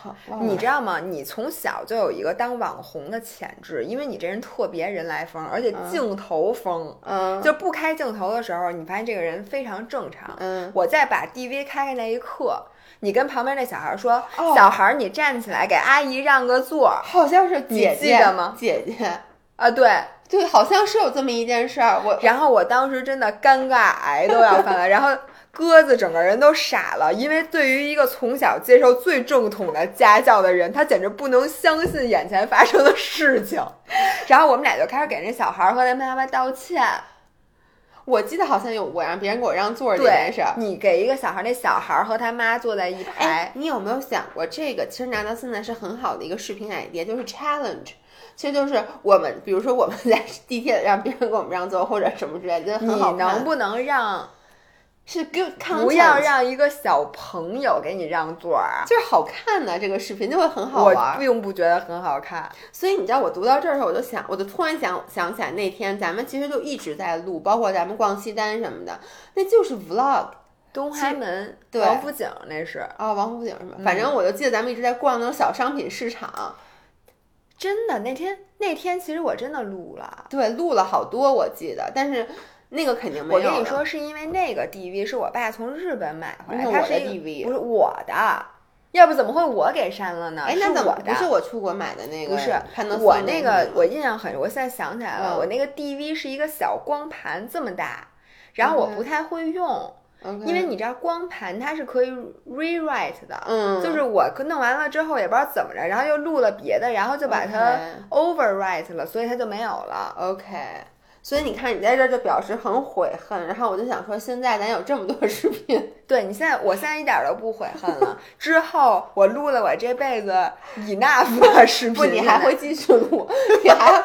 好，你知道吗？你从小就有一个当网红的潜质，因为你这人特别人来疯，而且镜头疯。嗯，就不开镜头的时候，你发现这个人非常正常。嗯，我在把 DV 开开那一刻，你跟旁边那小孩说：“哦小孩，你站起来给阿姨让个座。好像是你姐姐记得吗姐姐，”啊，对。对，好像是有这么一件事儿。我然后我当时真的尴尬癌都要犯了，然后鸽子整个人都傻了，因为对于一个从小接受最正统的家教的人，他简直不能相信眼前发生的事情。然后我们俩就开始给那小孩和他妈妈道歉。我记得好像有我让别人给我让座这件事儿。[laughs] 你给一个小孩，那小孩和他妈坐在一排哎，，你有没有想过，这个其实拿到现在是很好的一个视频 idea，就是 challenge。其实就是我们，比如说我们在地铁让别人给我们让座或者什么之类的，觉得你很好看。能不能让是 good content，不要让一个小朋友给你让座儿啊？就是好看的这个视频就会很好我玩。并不觉得很好看。所以你知道，我读到这儿的时候，我就想，我就突然想想起来那天咱们其实就一直在录，包括咱们逛西单什么的，那就是 vlog 东华门对王府井那是啊、王府井什么，反正我就记得咱们一直在逛那种小商品市场，真的。那天那天其实我真的录了。对，录了好多我记得，但是那个肯定没有。我跟你说，是因为那个 DV 是我爸从日本买回来，他是我的它是 DV 不是我的，要不怎么会我给删了呢？哎，那怎么不是我出国买的那个？不是我那个，我印象很，我现在想起来了，嗯我那个 DV 是一个小光盘这么大，然后我不太会用因为你知道光盘它是可以 rewrite 的，嗯，就是我弄完了之后也不知道怎么着，然后又录了别的，然后就把它 overwrite 了，所以它就没有了。OK。所以你看，你在这儿就表示很悔恨，然后我就想说，现在咱有这么多 [laughs] 视频，对你现在，我现在一点都不悔恨了。之后我录了我这辈子 enough [laughs] 的视频，不，你还会继续录，[laughs] 你还，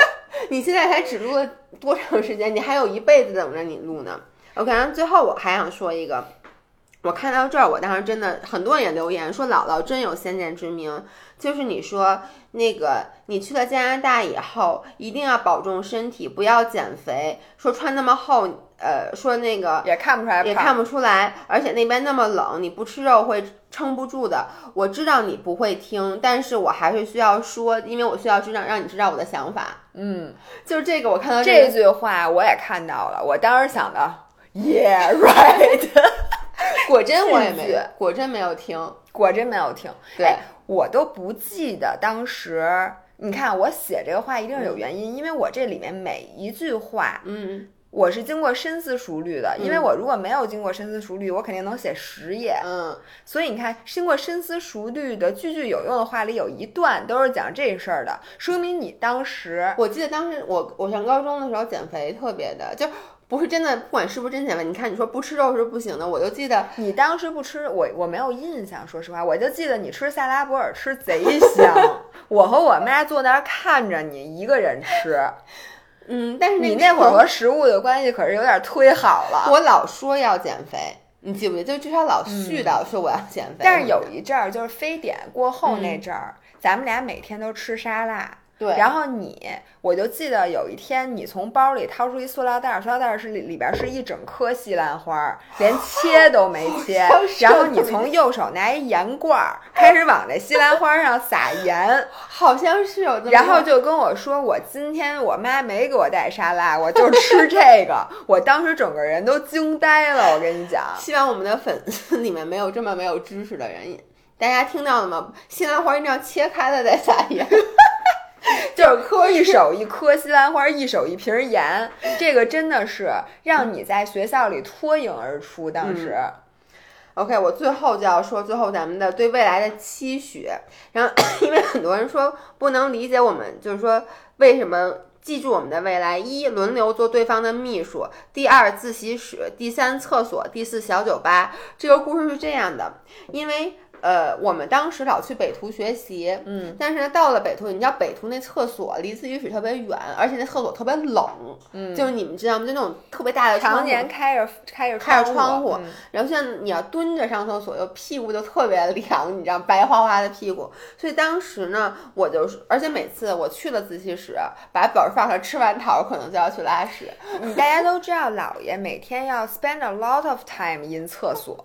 你现在才只录了多长时间？你还有一辈子等着你录呢。OK，然后最后我还想说一个，我看到这儿，我当时真的很多人也留言说姥姥真有先见之明，就是你说那个你去了加拿大以后一定要保重身体，不要减肥，说穿那么厚，呃，说那个也看不出来也看不出来，而且那边那么冷，你不吃肉会撑不住的。我知道你不会听，但是我还是需要说，因为我需要知道让你知道我的想法。嗯，就是这个，我看到这个句话我也看到了，我当时想的，[laughs] Yeah right，[laughs] 果真我也句没，果真没有听。果真没有听。对哎我都不记得当时。你看，我写这个话一定是有原因，因为我这里面每一句话，嗯我是经过深思熟虑的。因为我如果没有经过深思熟虑，我肯定能写十页。嗯，所以你看，经过深思熟虑的句句有用的话里有一段都是讲这事儿的，说明你当时我记得当时我我上高中的时候减肥特别的，就不是真的，不管是不是真减肥，你看你说不吃肉是不行的，我就记得你当时不吃，我我没有印象，说实话，我就记得你吃萨拉伯尔吃贼香，[laughs] 我和我妈坐那儿看着你一个人吃，嗯，但是你那会儿和食物的关系可是有点忒好了。我老说要减肥，你记不记得？就至少老絮叨说我要减肥，但是有一阵儿就是非典过后那阵儿，咱们俩每天都吃沙拉。对，然后你，我就记得有一天你从包里掏出一塑料袋儿，塑料袋儿是里里边是一整颗西兰花儿，连切都没切 [laughs] 然后你从右手拿一盐罐儿，开始往这西兰花上撒盐，[laughs] 好像是有然后就跟我说，我今天我妈没给我带沙拉，我就吃这个。[laughs] 我当时整个人都惊呆了，我跟你讲。希望我们的粉丝里面没有这么没有知识的人。大家听到了吗？西兰花一定要切开了再撒盐，[laughs] 就是磕一手一颗西兰花，一手一瓶盐，这个真的是让你在学校里脱颖而出。当时，OK，我最后就要说最后咱们的对未来的期许。然后，[coughs] 因为很多人说不能理解我们，就是说为什么记住我们的未来：一、轮流做对方的秘书；第二，自习室；第三，厕所；第四，小酒吧。这个故事是这样的，因为。呃，我们当时老去北图学习，嗯，但是呢，到了北图，你知道北图那厕所离自习室特别远，而且那厕所特别冷，嗯就是你们知道吗？就那种特别大的窗户常年开着开着开着窗户嗯然后现在你要蹲着上厕所，又屁股就特别凉，你知道白花花的屁股。所以当时呢，我就是，而且每次我去了自习室，把本儿放上，吃完桃可能就要去拉屎。你大家都知道，姥爷每天要 spend a lot of time in 厕所，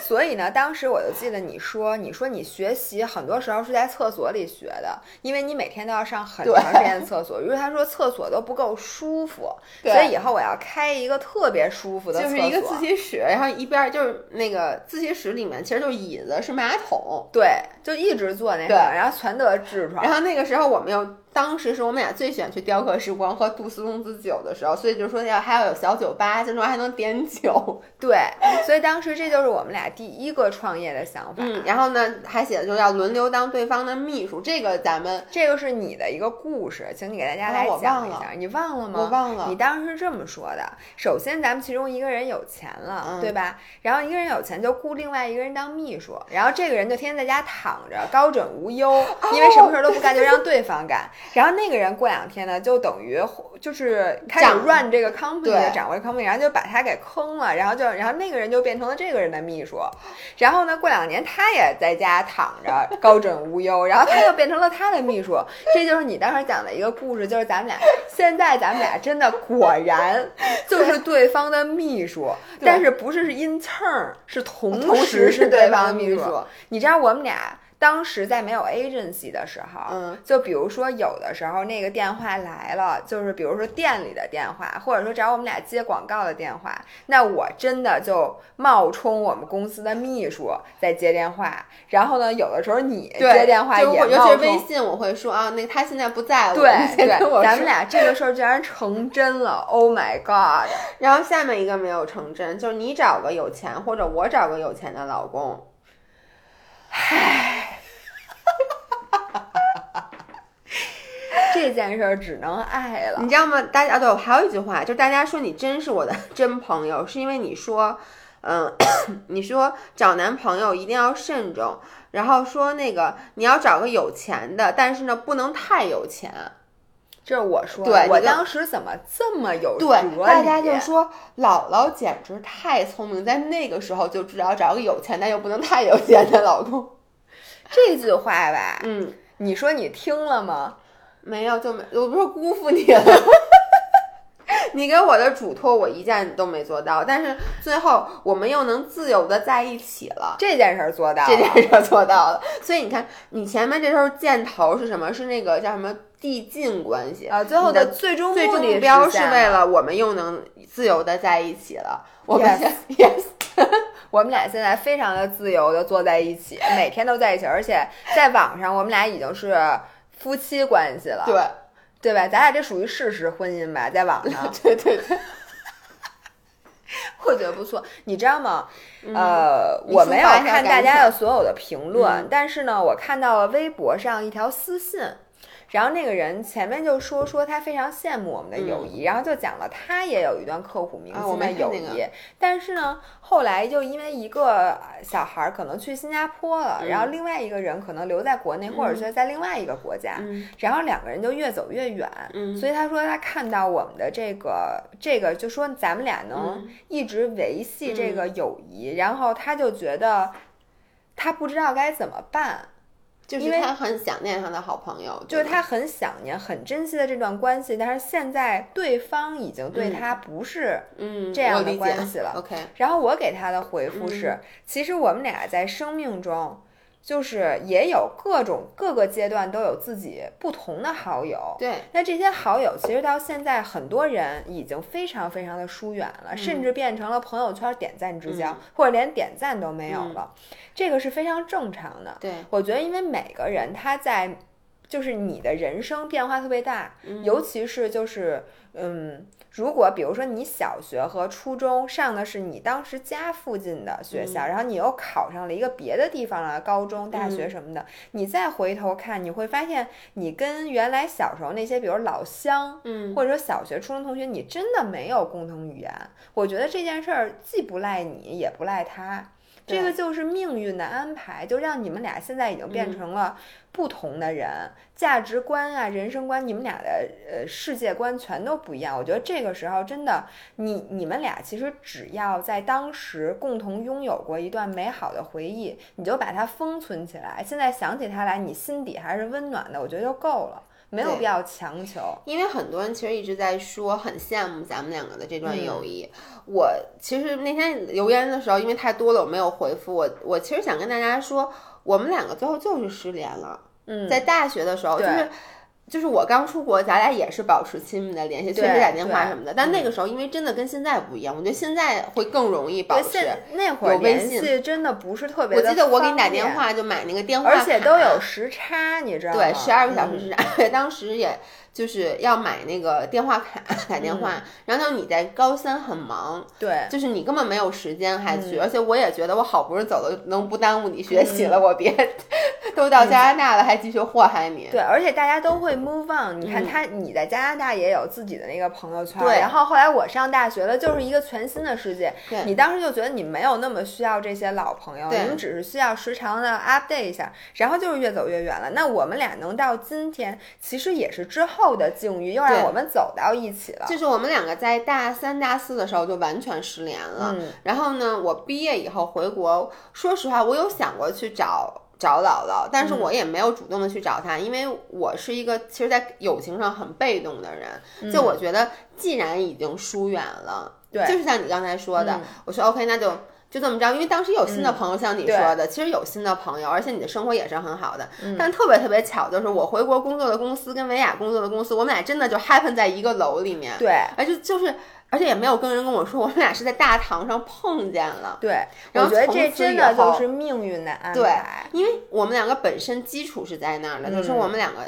所以呢，当时我就记得你说，你说你学习很多时候是在厕所里学的，因为你每天都要上很长时间的厕所。于是他说厕所都不够舒服，所以以后我要开一个特别舒服的厕所，就是一个自习室，然后一边儿就是那个自习室里面其实就是椅子，是马桶。对，就一直坐那对个，然后全得痔疮。然后那个时候我们又当时是我们俩最喜欢去雕刻时光喝杜斯公子酒的时候，所以就说要还要有小酒吧，听说还能点酒。对，所以当时这就是我们俩第一个创业的想法。嗯，然后呢，还写的就是要轮流当对方的秘书，这个咱们这个是你的一个故事，请你给大家来讲一下。你忘了吗？我忘了。你当时是这么说的：首先，咱们其中一个人有钱了，对吧？然后一个人有钱就雇另外一个人当秘书，然后这个人就天天在家躺着，高枕无忧，因为什么事儿都不干，就让对方干。然后那个人过两天呢，就等于就是开始 run 这个 company，掌握 company，然后就把他给坑了，然后就然后那个人就变成了这个人的秘书。然后呢，过两年他也在家躺着，高枕无忧，然后他又变成了他的秘书。这就是你当时讲的一个故事，就是咱们俩现在咱们俩真的果然就是对方的秘书，但是不是是 intern，是同时是对方的秘书。你知道我们俩。当时在没有 agency 的时候，嗯，就比如说有的时候那个电话来了，就是比如说店里的电话，或者说找我们俩接广告的电话，那我真的就冒充我们公司的秘书在接电话。然后呢，有的时候你接电话也尤其是微信，我会说啊，那他现在不在，对对，咱们俩这个事儿居然成真了，Oh my god！然后下面一个没有成真，就是你找个有钱，或者我找个有钱的老公。唉，这件事儿只能爱了，你知道吗？大家对，还有一句话，就大家说你真是我的 [laughs] 真朋友，是因为你说，嗯，你说找男朋友一定要慎重，然后说那个你要找个有钱的，但是呢不能太有钱。这是我说，对我当时怎么这么有对，大家就说姥姥简直太聪明，在那个时候就知道找个有钱但又不能太有钱的老公。[laughs] 这句话吧，嗯，你说你听了吗？没有，就没，我不是辜负你了。[laughs] 你给我的嘱托，我一件都没做到，但是最后我们又能自由的在一起了。这件事儿做到，这件事儿做到了。所以你看，你前面这时候箭头是什么？是那个叫什么递进关系啊？最后的最终最终目标是为了我们又能自由的在一起了。我们 [laughs] yes，我们俩现在非常的自由的坐在一起，每天都在一起，而且在网上我们俩已经是夫妻关系了。对。对吧？咱俩这属于事实婚姻吧，在网上。对 [laughs] 对对，我觉得不错。你知道吗？呃，我没有看大家的所有的评论，但是呢，我看到了微博上一条私信。然后那个人前面就说说他非常羡慕我们的友谊，然后就讲了他也有一段刻骨铭心的友谊。但是呢，后来就因为一个小孩可能去新加坡了，然后另外一个人可能留在国内，或者是在另外一个国家，然后两个人就越走越远。所以他说他看到我们的这个这个，就说咱们俩能一直维系这个友谊，然后他就觉得他不知道该怎么办。就是他很想念他的好朋友，就是他很想念、很珍惜的这段关系，但是现在对方已经对他不是嗯这样的关系了。OK，然后我给他的回复是：其实我们俩在生命中。就是也有各种各个阶段都有自己不同的好友，对。那这些好友其实到现在很多人已经非常非常的疏远了，甚至变成了朋友圈点赞之交，或者连点赞都没有了，这个是非常正常的。对，我觉得因为每个人他在，就是你的人生变化特别大，尤其是就是嗯。如果比如说你小学和初中上的是你当时家附近的学校，然后你又考上了一个别的地方的高中、大学什么的，你再回头看，你会发现你跟原来小时候那些，比如老乡，嗯，或者说小学、初中同学，你真的没有共同语言。我觉得这件事儿既不赖你，也不赖他。这个就是命运的安排，就让你们俩现在已经变成了不同的人，价值观啊、人生观，你们俩的呃世界观全都不一样。我觉得这个时候真的，你你们俩其实只要在当时共同拥有过一段美好的回忆，你就把它封存起来。现在想起它来，你心底还是温暖的，我觉得就够了。没有必要强求，因为很多人其实一直在说很羡慕咱们两个的这段友谊。我其实那天留言的时候，因为太多了，我没有回复。我我其实想跟大家说，我们两个最后就是失联了。嗯，在大学的时候，就是就是我刚出国，咱俩也是保持亲密的联系，确实打电话什么的。但那个时候，因为真的跟现在不一样，我觉得现在会更容易保持。那会儿联系真的不是特别。我记得我给你打电话就买那个电话而且都有时差，你知道吗？对，十二个小时时差。[laughs] 当时也。就是要买那个电话卡打电话，然后你在高三很忙，对，就是你根本没有时间还去，而且我也觉得我好不容易走了，能不耽误你学习了，我别 [laughs] 都到加拿大了还继续祸害你。对，而且大家都会 move on。你看他，你在加拿大也有自己的那个朋友圈，对。然后后来我上大学了，就是一个全新的世界。对你当时就觉得你没有那么需要这些老朋友，你们只是需要时常的 update 一下，然后就是越走越远了。那我们俩能到今天，其实也是之后的境遇。又让我们走到一起了，就是我们两个在大三、大四的时候就完全失联了。然后呢，我毕业以后回国，说实话，我有想过去找找姥姥，但是我也没有主动的去找她，因为我是一个其实，在友情上很被动的人。就我觉得，既然已经疏远了，对，就是像你刚才说的，我说 OK，那就。就这么着，因为当时有新的朋友，像你说的，其实有新的朋友，而且你的生活也是很好的。但特别特别巧，就是我回国工作的公司跟维亚工作的公司，我们俩真的就 happen 在一个楼里面。对，而且就是，而且也没有跟人跟我说，我们俩是在大堂上碰见了。对，我觉得这真的就是命运的安排。对，因为我们两个本身基础是在那儿的，就是我们两个。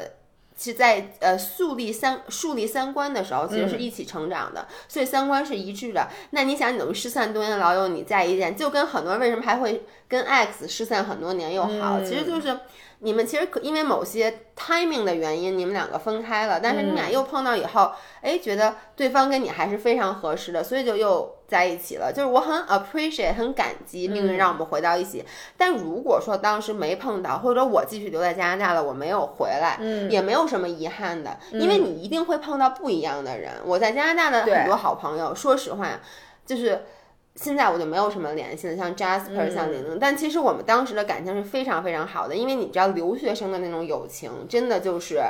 其实在呃树立三树立三观的时候，其实是一起成长的，所以三观是一致的。那你想，你等于失散多年老友，你再一见，就跟很多人为什么还会跟 X 失散很多年又好，其实就是。你们其实可因为某些 timing 的原因，你们两个分开了，但是你们俩又碰到以后，哎，觉得对方跟你还是非常合适的，所以就又在一起了。就是我很 appreciate，很感激命运让我们回到一起。但如果说当时没碰到，或者我继续留在加拿大了，我没有回来，嗯，也没有什么遗憾的，因为你一定会碰到不一样的人。我在加拿大的很多好朋友，说实话，就是。现在我就没有什么联系了，像 Jasper，像玲玲，但其实我们当时的感情是非常非常好的，因为你知道留学生的那种友情，真的就是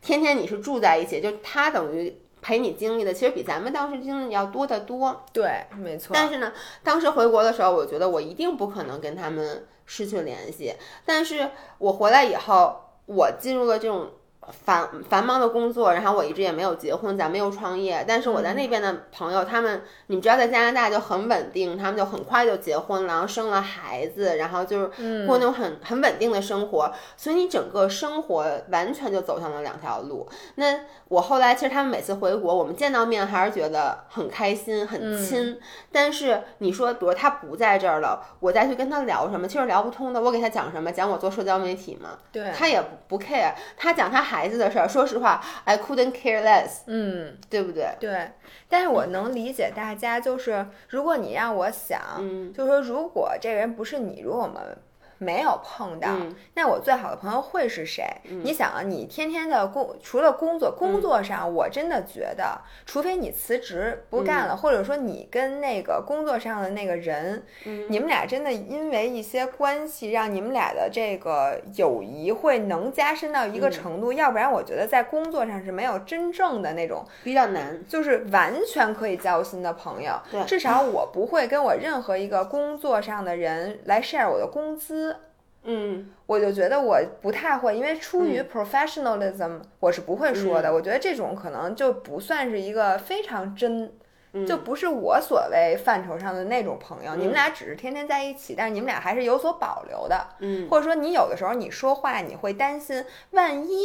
天天你是住在一起，就他等于陪你经历的，其实比咱们当时经历要多得多。对，没错。但是呢，当时回国的时候，我觉得我一定不可能跟他们失去联系。但是我回来以后，我进入了这种。繁繁忙的工作，然后我一直也没有结婚，咱们又创业。但是我在那边的朋友，他们你们知道，在加拿大就很稳定，他们就很快就结婚，然后生了孩子，然后就是过那种很很稳定的生活。所以你整个生活完全就走向了两条路。那我后来其实他们每次回国，我们见到面还是觉得很开心、很亲。但是你说，比如他不在这儿了，我再去跟他聊什么，其实聊不通的。我给他讲什么？讲我做社交媒体嘛？对，他也不 care。他讲他。孩子的事儿，说实话，I couldn't care less。嗯，对不对？对，但是我能理解大家，就是如果你让我想，嗯，就是说，如果这个人不是你，如果我们。没有碰到，那我最好的朋友会是谁？你想啊，你天天的工，除了工作，工作上我真的觉得，除非你辞职不干了，或者说你跟那个工作上的那个人，你们俩真的因为一些关系，让你们俩的这个友谊会能加深到一个程度，要不然我觉得在工作上是没有真正的那种比较难，就是完全可以交心的朋友。至少我不会跟我任何一个工作上的人来 share 我的工资。嗯，我就觉得我不太会，因为出于 professionalism，我是不会说的。我觉得这种可能就不算是一个非常真，就不是我所谓范畴上的那种朋友。你们俩只是天天在一起，但是你们俩还是有所保留的。嗯，或者说你有的时候你说话，你会担心，万一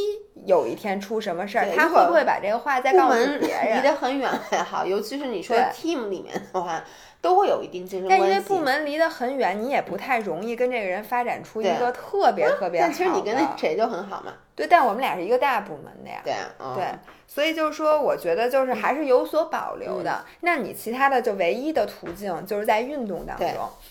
有一天出什么事儿，他会不会把这个话再告诉别人？离得很远还好，尤其是你说 team 里面的话。都会有一定竞争关系，但因为部门离得很远，你也不太容易跟这个人发展出一个特别特别好的。但其实你跟那谁就很好嘛。对，但我们俩是一个大部门的呀。对，对，所以就是说，我觉得就是还是有所保留的。那你其他的就唯一的途径就是在运动当中。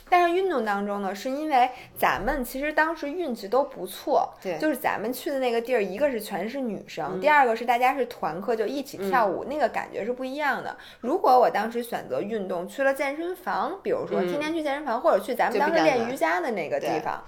但是运动当中呢，是因为咱们其实当时运气都不错。对。就是咱们去的那个地儿，一个是全是女生，第二个是大家是团课，就一起跳舞，那个感觉是不一样的。如果我当时选择运动，去了健身房，比如说天天去健身房，或者去咱们当时练瑜伽的那个地方。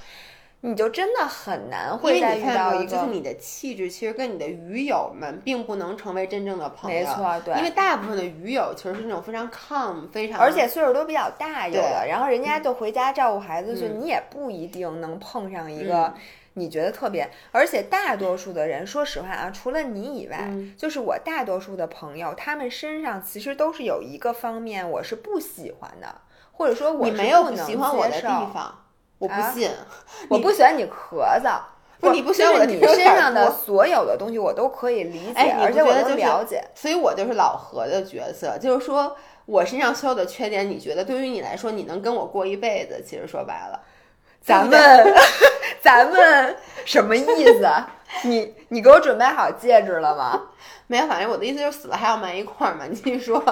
你就真的很难会再遇到一个就是你的气质，其实跟你的鱼友们并不能成为真正的朋友。没错，对，因为大部分的鱼友其实是那种非常 calm、非常而且岁数都比较大，有的，对然后人家就回家照顾孩子去，嗯你也不一定能碰上一个嗯你觉得特别。而且大多数的人，说实话啊，除了你以外，嗯就是我大多数的朋友，他们身上其实都是有一个方面我是不喜欢的，或者说我你没有不喜欢我的地方，我不啊信。我不喜欢你咳嗽。不你不喜欢我的你身上的所有的东西，我都可以理解，哎而且我都不觉得就是了解。所以我就是老何的角色，就是说我身上所有的缺点，你觉得对于你来说，你能跟我过一辈子？其实说白了，咱们 [laughs] 咱们什么意思？你你给我准备好戒指了吗？没有，反正我的意思就是死了还要埋一块儿嘛。你继续说。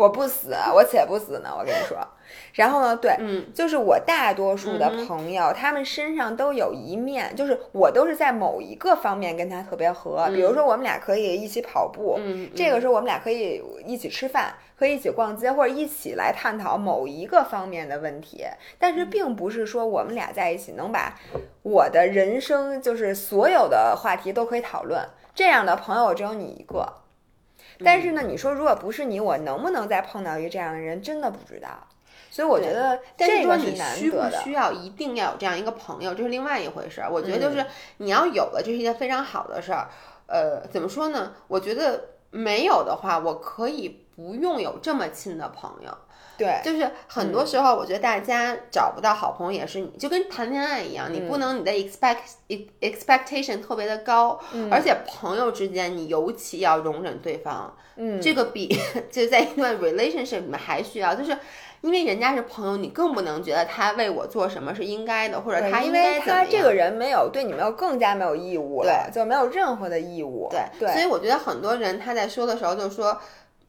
我不死，我且不死呢。我跟你说，然后呢，对，嗯，就是我大多数的朋友，他们身上都有一面，就是我都是在某一个方面跟他特别合。比如说，我们俩可以一起跑步，嗯，这个时候我们俩可以一起吃饭，可以一起逛街，或者一起来探讨某一个方面的问题。但是，并不是说我们俩在一起能把我的人生就是所有的话题都可以讨论。这样的朋友只有你一个。但是呢，你说如果不是你，我能不能再碰到一个这样的人，真的不知道。所以我觉得但是说你需不。需要一定要有这样一个朋友，这是另外一回事儿。我觉得嗯就是你要有了，这是一件非常好的事儿。呃，怎么说呢？我觉得没有的话，我可以不用有这么亲的朋友。对，就是很多时候，我觉得大家找不到好朋友，也是你就跟谈恋爱一样，你不能你的 expect expectation 特别的高，而且朋友之间你尤其要容忍对方，嗯，这个比 [laughs] 就在一段 relationship 里面还需要，就是因为人家是朋友，你更不能觉得他为我做什么是应该的，或者他因他应该为。他这个人没有对你没有更加没有义务了，就没有任何的义务。对，对，所以我觉得很多人他在说的时候就说。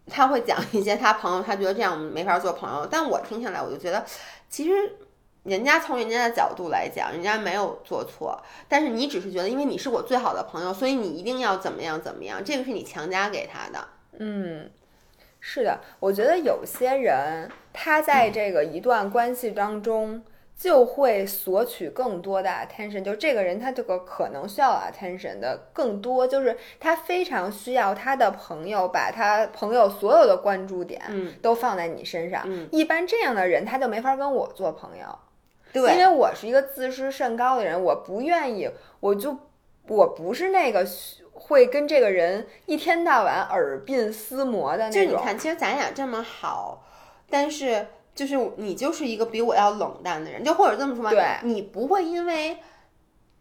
他会讲一些他朋友，他觉得这样没法做朋友，但我听下来，我就觉得，其实人家从人家的角度来讲，人家没有做错，但是你只是觉得，因为你是我最好的朋友，所以你一定要怎么样怎么样，这个是你强加给他的。嗯，是的，我觉得有些人他在这个一段关系当中。就会索取更多的 attention，就这个人他这个可能需要 attention 的更多，就是他非常需要他的朋友把他朋友所有的关注点嗯都放在你身上。嗯一般这样的人他就没法跟我做朋友。对，因为我是一个自视甚高的人，我不愿意，我就我不是那个会跟这个人一天到晚耳鬓厮磨的那种。就你看，其实咱俩这么好，但是就是你就是一个比我要冷淡的人，就或者这么说吧，对你不会因为。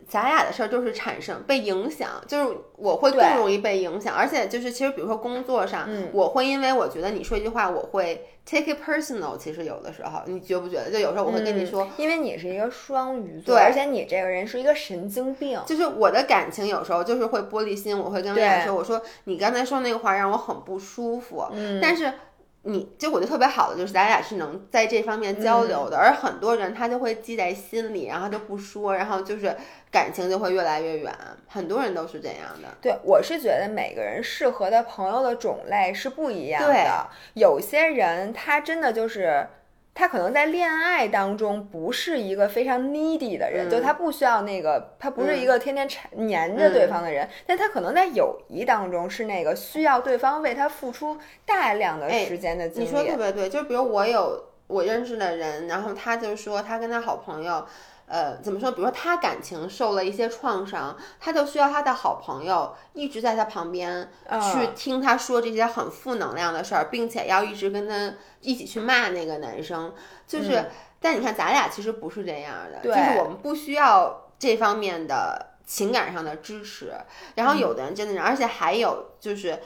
咱俩的事儿就是产生被影响，就是我会更容易被影响，而且就是其实比如说工作上，嗯我会因为我觉得你说一句话，我会 take it personal。其实有的时候，你觉不觉得？就有时候我会跟你说，嗯因为你是一个双鱼座，对而且你这个人是一个神经病。就是我的感情有时候就是会玻璃心，我会跟薇娅对说，我说你刚才说那个话让我很不舒服，嗯，但是你就我觉得特别好的就是咱俩是能在这方面交流嗯的，而很多人他就会记在心里，然后就不说，然后就是感情就会越来越远，很多人都是这样的。对，我是觉得每个人适合的朋友的种类是不一样对的。有些人他真的就是。他可能在恋爱当中不是一个非常 needy 的人，嗯就他不需要那个，他不是一个天天缠黏着对方的人，但他可能在友谊当中是那个需要对方为他付出大量的哎时间的精你。说得特别对，就比如我有我认识的人，然后他就说他跟他好朋友。呃，怎么说？比如说他感情受了一些创伤，他就需要他的好朋友一直在他旁边，嗯去听他说这些很负能量的事儿，并且要一直跟他一起去骂那个男生。就是，但你看咱俩其实不是这样的，就是我们不需要这方面的情感上的支持。然后有的人真的是，而且还有就是。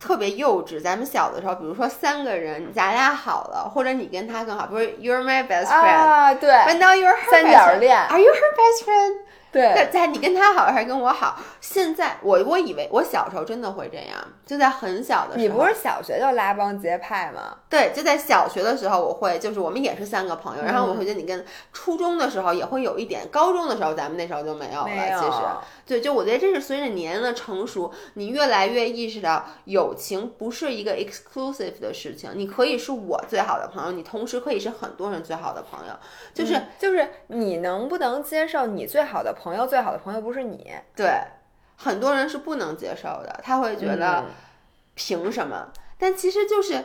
特别幼稚。咱们小的时候，比如说三个人，咱俩好了，或者你跟他更好，不是 You're my best friend，、啊，对，but now you're her 三 best 角 friend. 恋 Are you her best friend？[laughs] 对，在在你跟他好还是跟我好？现在我我以为我小时候真的会这样，就在很小的时候。你不是小学就拉帮结派吗？对，就在小学的时候，我会就是我们也是三个朋友，然后我会觉得你跟初中的时候也会有一点，高中的时候咱们那时候就没有了。其实，对，就我觉得这是随着年龄的成熟，你越来越意识到友情不是一个 exclusive 的事情，你可以是我最好的朋友，你同时可以是很多人最好的朋友，就是就是你能不能接受你最好的。朋友最好的朋友不是你，对，很多人是不能接受的，他会觉得凭什么？但其实就是，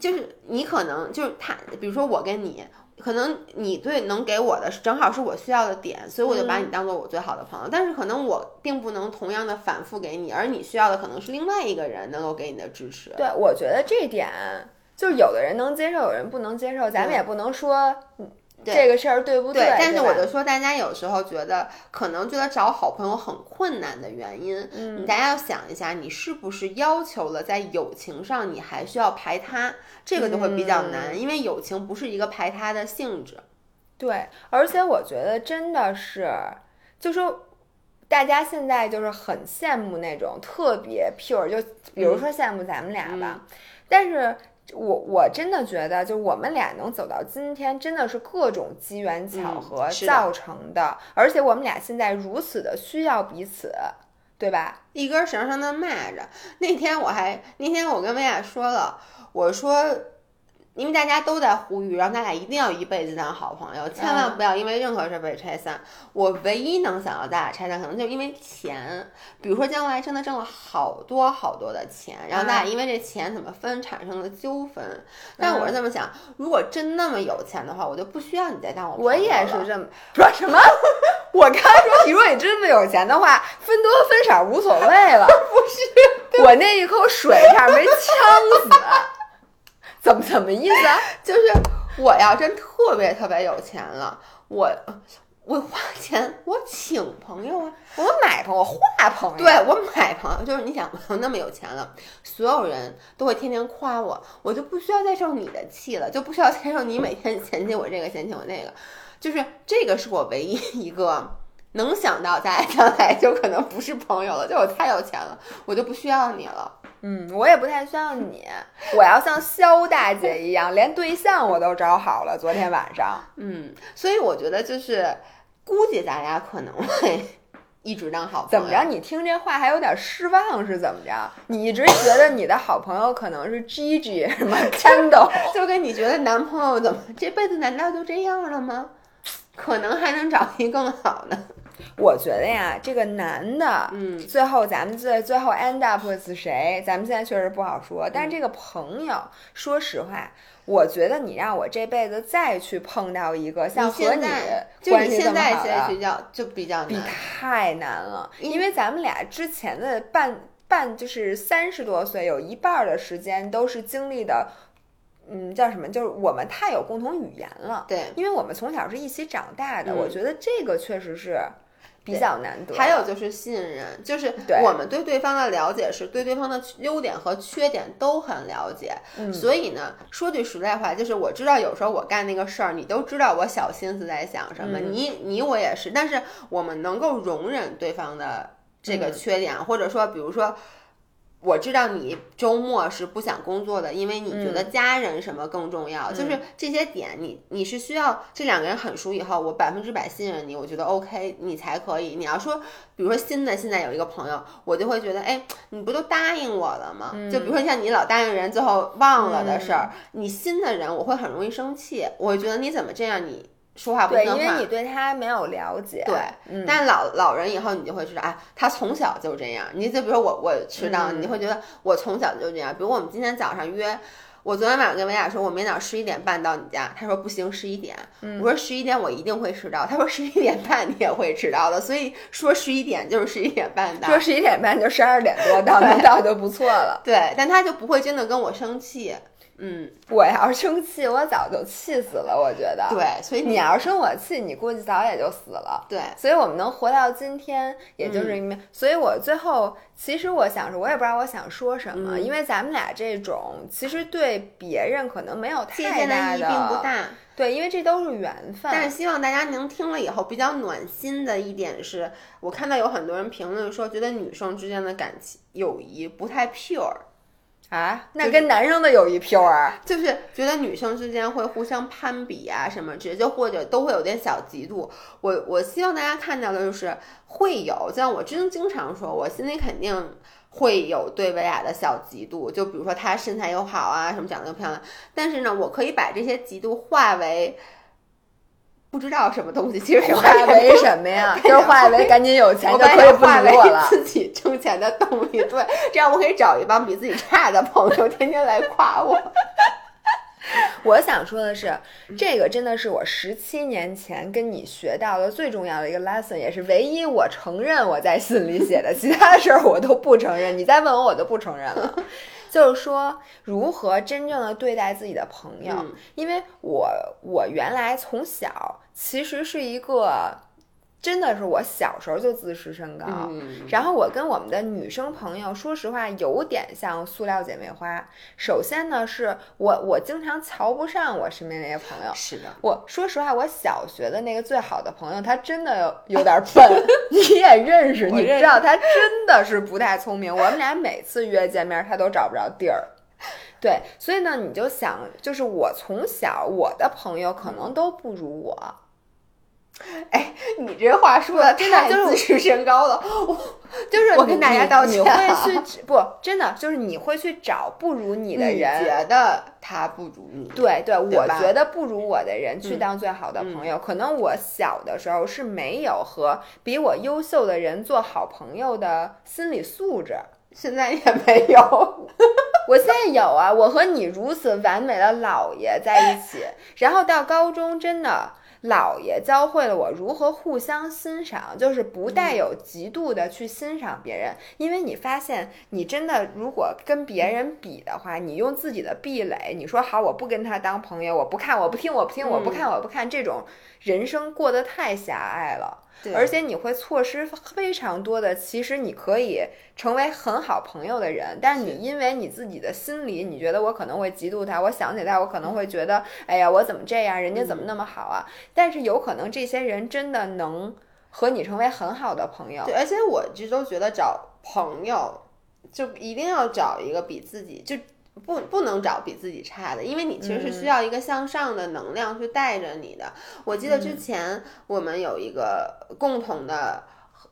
就是你可能就是他，比如说我跟你，可能你对能给我的是正好是我需要的点，所以我就把你当做我最好的朋友。但是可能我并不能同样的反复给你，而你需要的可能是另外一个人能够给你的支持。对，我觉得这点就是有的人能接受，有人不能接受，咱们也不能说。这个事儿对不对？但是我就说，大家有时候觉得可能觉得找好朋友很困难的原因，嗯，大家要想一下，你是不是要求了在友情上你还需要排他？这个就会比较难，因为友情不是一个排他的性质。对，而且我觉得真的是，就说大家现在就是很羡慕那种特别 pure，就比如说羡慕咱们俩吧，但是。我我真的觉得，就我们俩能走到今天，真的是各种机缘巧合造成的。而且我们俩现在如此的需要彼此，对吧？一根绳上的蚂蚱。那天我还那天我跟薇娅说了，我说。因为大家都在呼吁，让咱俩一定要一辈子当好朋友，千万不要因为任何事被拆散。我唯一能想到咱俩拆散，可能就是因为钱。比如说将来真的挣了好多好多的钱，然后咱俩因为这钱怎么分产生了纠纷。但我是这么想，如果真那么有钱的话，我就不需要你再当我朋友我也是这么说什么？[laughs] 我刚才说，你说你真的有钱的话，分多分少无所谓了。[laughs] 不是，我那一口水差点没呛死。怎么怎么意思啊？[laughs] 就是我要真特别特别有钱了，我我花钱我请朋友啊，我买朋友，我画朋友，对我买朋友，就是你想我那么有钱了，所有人都会天天夸我，我就不需要再受你的气了，就不需要再受你每天嫌弃我这个嫌弃我那个，就是这个是我唯一一个能想到咱俩将来就可能不是朋友了，就我太有钱了，我就不需要你了。嗯，我也不太需要你，我要像肖大姐一样，连对象我都找好了。昨天晚上，嗯，所以我觉得就是，估计咱俩可能会 [laughs] 一直当好朋友。怎么着？你听这话还有点失望是怎么着？你一直觉得你的好朋友可能是 Gigi 什么 [laughs] Candle，[laughs] 就跟你觉得男朋友怎么这辈子难道就这样了吗？可能还能找一更好的。我觉得呀，这个男的，嗯，最后咱们最最后 end up with 谁，咱们现在确实不好说。但是这个朋友，说实话，我觉得你让我这辈子再去碰到一个像和你关系这么好的，比较就比较比太难了。因为咱们俩之前的半半就是三十多岁，有一半的时间都是经历的，嗯，叫什么？就是我们太有共同语言了。对，因为我们从小是一起长大的，我觉得这个确实是。比较难得，还有就是信任，就是我们对对方的了解是对对方的优点和缺点都很了解，所以呢，说句实在话，就是我知道有时候我干那个事儿，你都知道我小心思在想什么，你你我也是，但是我们能够容忍对方的这个缺点，或者说，比如说。我知道你周末是不想工作的，因为你觉得家人什么更重要，就是这些点，你你是需要这两个人很熟以后，我百分之百信任你，我觉得 OK，你才可以。你要说，比如说新的现在有一个朋友，我就会觉得，哎，你不都答应我了吗？就比如说像你老答应人，最后忘了的事儿，你新的人我会很容易生气，我觉得你怎么这样，你。说话不听话，对，因为你对他没有了解。对，但老老人以后你就会知道，哎，他从小就这样。你就比如说我，我迟到，你会觉得我从小就这样。比如我们今天早上约，我昨天晚上跟维亚说，我明早十一点半到你家，他说不行，十一点。我说十一点我一定会迟到，他说十一点半你也会迟到的。所以说十一点就是十一点半到，说十一点半就十二点多到，能到就不错了。对，但他就不会真的跟我生气。嗯，我要是生气，我早就气死了。我觉得，对，所以你要是生我气，你估计早也就死了。对，所以我们能活到今天，也就是因为，所以我最后其实我想说，我也不知道我想说什么，因为咱们俩这种其实对别人可能没有太大的并不大。对，因为这都是缘分。但是希望大家能听了以后比较暖心的一点是，我看到有很多人评论说，觉得女生之间的感情友谊不太 pure。啊，那跟男生的友谊 pure，就是觉得女生之间会互相攀比啊什么，直接或者都会有点小嫉妒。我我希望大家看到的就是会有，像我真经常说，我心里肯定会有对薇娅的小嫉妒。就比如说她身材又好啊，什么长得又漂亮，但是呢，我可以把这些嫉妒化为。不知道什么东西，其实 [laughs] 化为什么呀？[laughs] 就是化为赶紧有钱就可以不理我了。自己挣钱的动力，对，这样我可以找一帮比自己差的朋友，天天来夸我。[laughs] 我想说的是，这个真的是我十七年前跟你学到的最重要的一个 lesson，也是唯一我承认我在信里写的，其他的事儿我都不承认。你再问我，我都不承认了。就是说，如何真正的对待自己的朋友？因为我我原来从小其实是一个。真的是我小时候就自视甚高，然后我跟我们的女生朋友，说实话有点像塑料姐妹花。首先呢，是我我经常瞧不上我身边那些朋友。是的，我说实话，我小学的那个最好的朋友，他真的有点笨。[laughs] 你也认识，你知道他真的是不太聪明。我们俩每次约见面，他都找不着地儿。对，所以呢，你就想，就是我从小我的朋友可能都不如我。[laughs] 哎，你这话说的真的就是自视身高了。我 [laughs] 就是我跟大家道歉，[laughs] 你会去不？真的就是你会去找不如你的人，觉得他不如你。对对，我觉得不如我的人去当最好的朋友。可能我小的时候是没有和比我优秀的人做好朋友的心理素质，现在也没有。我现在有啊，我和你如此完美的姥爷在一起，然后到高中真的。姥爷教会了我如何互相欣赏，就是不带有极度的去欣赏别人。因为你发现，你真的如果跟别人比的话，你用自己的壁垒，你说好我不跟他当朋友，我不看，我不听，我不听，我不看，我不看，这种人生过得太狭隘了。而且你会错失非常多的，其实你可以成为很好朋友的人，但是你因为你自己的心理，你觉得我可能会嫉妒他，我想起他，我可能会觉得，哎呀，我怎么这样，人家怎么那么好啊？但是有可能这些人真的能和你成为很好的朋友。对，而且我一直都觉得找朋友就一定要找一个比自己就。不，不能找比自己差的，因为你其实是需要一个向上的能量去带着你的。我记得之前我们有一个共同的。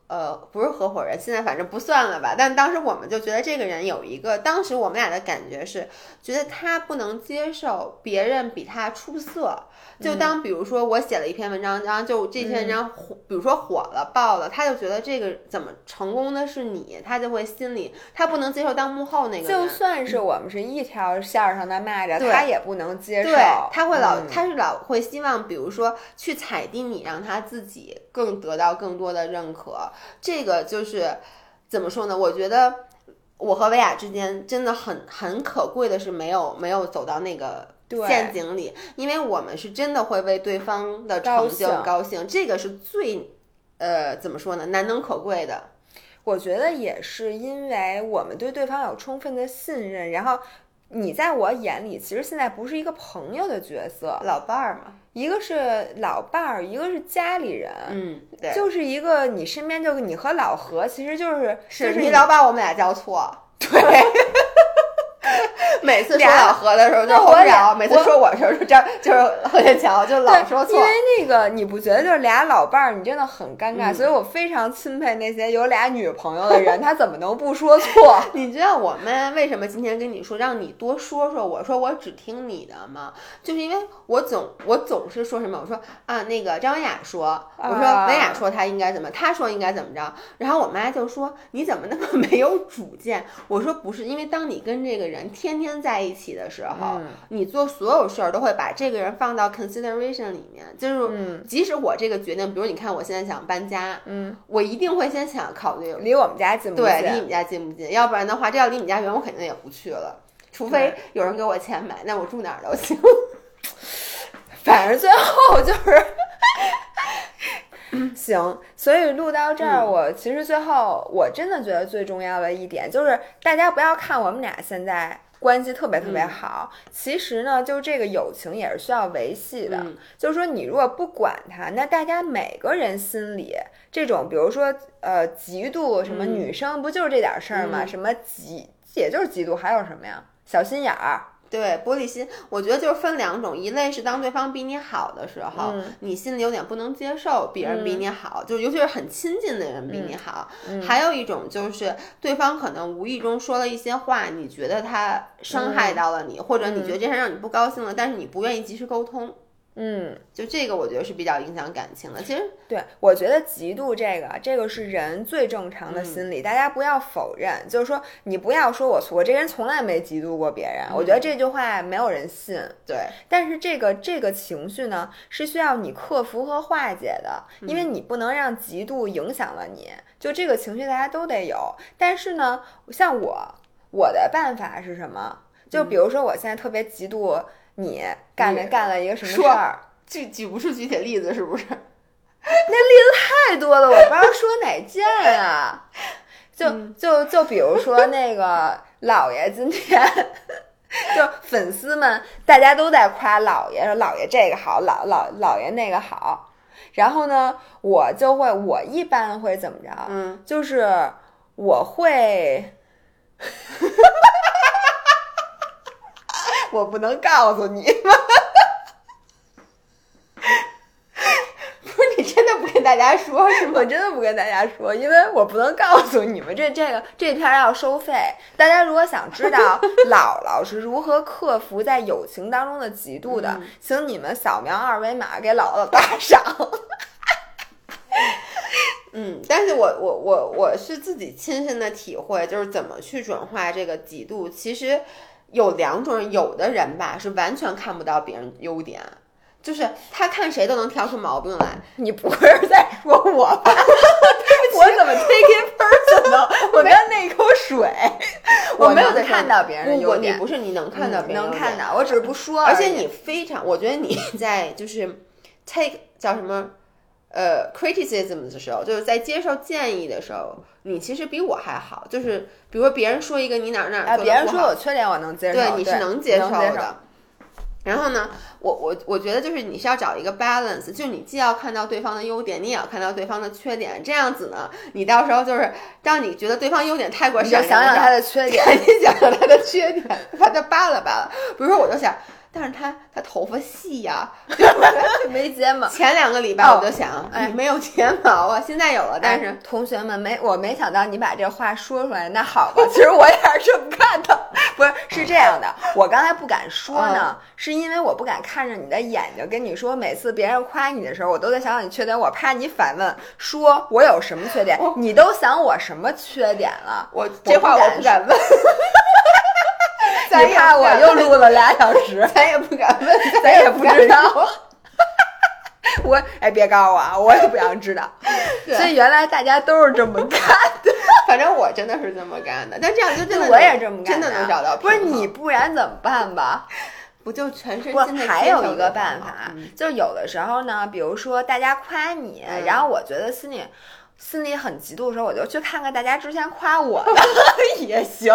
呃，不是合伙人，现在反正不算了吧。但当时我们就觉得这个人有一个，当时我们俩的感觉是，觉得他不能接受别人比他出色。就当比如说我写了一篇文章，然后就这篇文章火，比如说火了爆了，他就觉得这个怎么成功的是你，他就会心里他不能接受当幕后那个。就算是我们是一条线上的蚂蚱，他也不能接受。对，他会老，他是老会希望，比如说去踩低你，让他自己更得到更多的认可。这个就是怎么说呢？我觉得我和薇娅之间真的很很可贵的是，没有没有走到那个陷阱里，因为我们是真的会为对方的成就高兴，这个是最呃怎么说呢？难能可贵的。我觉得也是因为我们对对方有充分的信任，然后。你在我眼里，其实现在不是一个朋友的角色，老伴儿嘛，一个是老伴儿，一个是家里人，嗯，对，就是一个你身边就你和老何，其实就是是你老把我们俩叫错，[laughs] 对。[laughs] 每次说老何的时候就后聊，每次说我的时候就张就是何天桥就老说错。因为那个你不觉得就是俩老伴儿，你真的很尴尬，所以我非常钦佩那些有俩女朋友的人，他怎么能不说错？[laughs] 你知道我们为什么今天跟你说让你多说说？我说我只听你的吗？就是因为我总我总是说什么？我说啊，那个张文雅说，我说文雅说他应该怎么，他说应该怎么着，然后我妈就说你怎么那么没有主见？我说不是，因为当你跟这个人天天在一起的时候，你做所有事儿都会把这个人放到 consideration 里面，就是即使我这个决定，比如你看我现在想搬家，嗯，我一定会先想考虑离我们家近不近，对，离你们家近不近？要不然的话，这要离你家远，我肯定也不去了。除非有人给我钱买，那我住哪儿都行。[laughs] 反正最后就是。行，所以录到这儿，我其实最后我真的觉得最重要的一点就是，大家不要看我们俩现在关系特别特别好，其实呢，就这个友情也是需要维系的。嗯就是说，你如果不管他，那大家每个人心里这种，比如说呃，嫉妒什么嗯女生，不就是这点事儿吗？嗯什么嫉，也就是嫉妒，还有什么呀？小心眼儿，对，玻璃心，我觉得就是分两种，一类是当对方比你好的时候，嗯你心里有点不能接受别人比你好，就尤其是很亲近的人比你好。嗯还有一种就是对方可能无意中说了一些话，你觉得他伤害到了你，或者你觉得这事让你不高兴了，但是你不愿意及时沟通。嗯。就这个，我觉得是比较影响感情的。其实，对，我觉得嫉妒这个，这个是人最正常的心理，大家不要否认。就是说，你不要说我我这人从来没嫉妒过别人，我觉得这句话没有人信。对，但是这个这个情绪呢，是需要你克服和化解的，因为你不能让嫉妒影响了你。就这个情绪，大家都得有。但是呢，像我，我的办法是什么？就比如说，我现在特别嫉妒你干了干了一个什么事儿。举举不出具体例子，是不是？[laughs] 那例子太多了，我不知道说哪件啊。[laughs] 就就就比如说那个老爷今天，就粉丝们大家都在夸姥爷，说老爷这个好，老老姥爷那个好。然后呢，我就会，我一般会怎么着？嗯，就是我会，我不能告诉你。[laughs] 不是你真的不跟大家说是吗？我真的不跟大家说，因为我不能告诉你们这这个这篇儿要收费。大家如果想知道姥姥是如何克服在友情当中的嫉妒的，请你们扫描二维码给姥姥打赏。[laughs] 嗯，但是我我我我是自己亲身的体会，就是怎么去转化这个嫉妒。其实有两种人，有的人吧是完全看不到别人优点，就是他看谁都能挑出毛病来。你不会是在说我吧？[laughs] 我怎么 take it personal？[laughs] 我刚那一口水，我没有在看到别人优点，不是你能看到别人能看到，我只是不说已而且你非常，我觉得你在就是 take 叫什么呃 criticism 的时候，就是在接受建议的时候，你其实比我还好。就是比如说别人说一个你哪儿哪别人说我缺点我能接受，对，你是能接受的。然后呢，我我我觉得就是你是要找一个 balance，就是你既要看到对方的优点，你也要看到对方的缺点，这样子呢，你到时候就是当你觉得对方优点太过你就闪亮的时想想他的缺 [laughs] 点，你想想他的缺点，把他扒拉扒拉。比如说，我就想，但是他他头发细呀、[laughs] 没睫毛。前两个礼拜我就想，哎你没有睫毛啊，现在有了，但是哎同学们没，我没想到你把这话说出来。那好吧，[laughs] 其实我也是这么看的，[laughs] 不是是这样的。我刚才不敢说呢，是因为我不敢看着你的眼睛跟你说，每次别人夸你的时候，我都在想想你缺点，我怕你反问说我有什么缺点，你都想我什么缺点了？我这话我不敢问，[laughs] 咱你也怕我又录了俩小时，[laughs] 咱也不敢问，咱也不知道说。[laughs] 我哎别告诉我啊，我也不想知道。所以原来大家都是这么干的。反正我真的是这么干的，但这样就真的我也这么干真的能找到不是你，不然怎么办吧？不就全身不心的还有一个办法，嗯就是有的时候呢，比如说大家夸你，嗯然后我觉得心里心里很嫉妒的时候，我就去看看大家之前夸我的也行。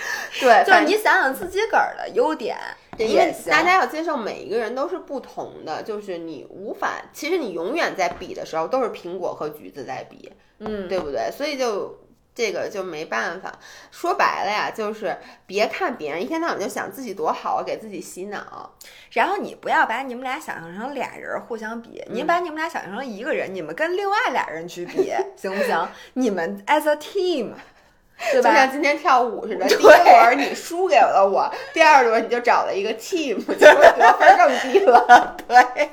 [laughs] 对，就是你想想自己个儿的优点对因为。大家要接受每一个人都是不同的，就是你无法，其实你永远在比的时候都是苹果和橘子在比，嗯，对不对？所以就这个就没办法。说白了呀，就是别看别人一天到晚就想自己多好，给自己洗脑。然后你不要把你们俩想象成俩人互相比，嗯你把你们俩想象成一个人，你们跟另外俩人去比，[laughs] 行不行？你们 as a team，[laughs] 对就像？今天跳舞似的，第一轮你输给了我，第二轮你就找了一个 team，结果得分更低了。[laughs] [laughs] 对，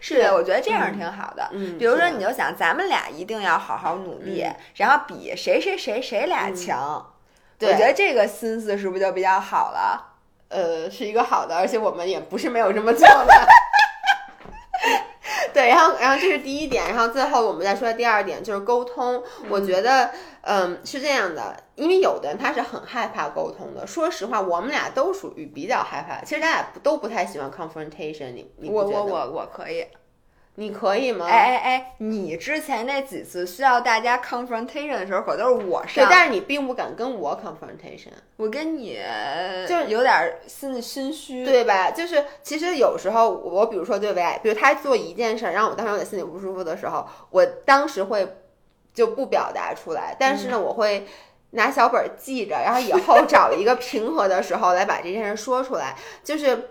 是的，我觉得这样挺好的。嗯比如说，你就想咱们俩一定要好好努力，嗯然后比谁谁谁谁俩强。对我觉得这个心思是不是就比较好了？呃，是一个好的，而且我们也不是没有这么做的。对，然后然后这是第一点，然后最后我们再说第二点，就是沟通。我觉得，嗯，是这样的，因为有的人他是很害怕沟通的。说实话，我们俩都属于比较害怕。其实咱俩都不太喜欢 confrontation，你你我我我我可以。你可以吗？哎哎哎，你之前那几次需要大家 confrontation 的时候，可都是我上。对，但是你并不敢跟我 confrontation。我跟你就有点心里心虚，对吧？就是其实有时候我比如说对外，比如他做一件事儿，让我当时有点心里不舒服的时候，我当时会就不表达出来，但是呢，我会拿小本记着，然后以后找一个平和的时候来把这件事说出来，就是。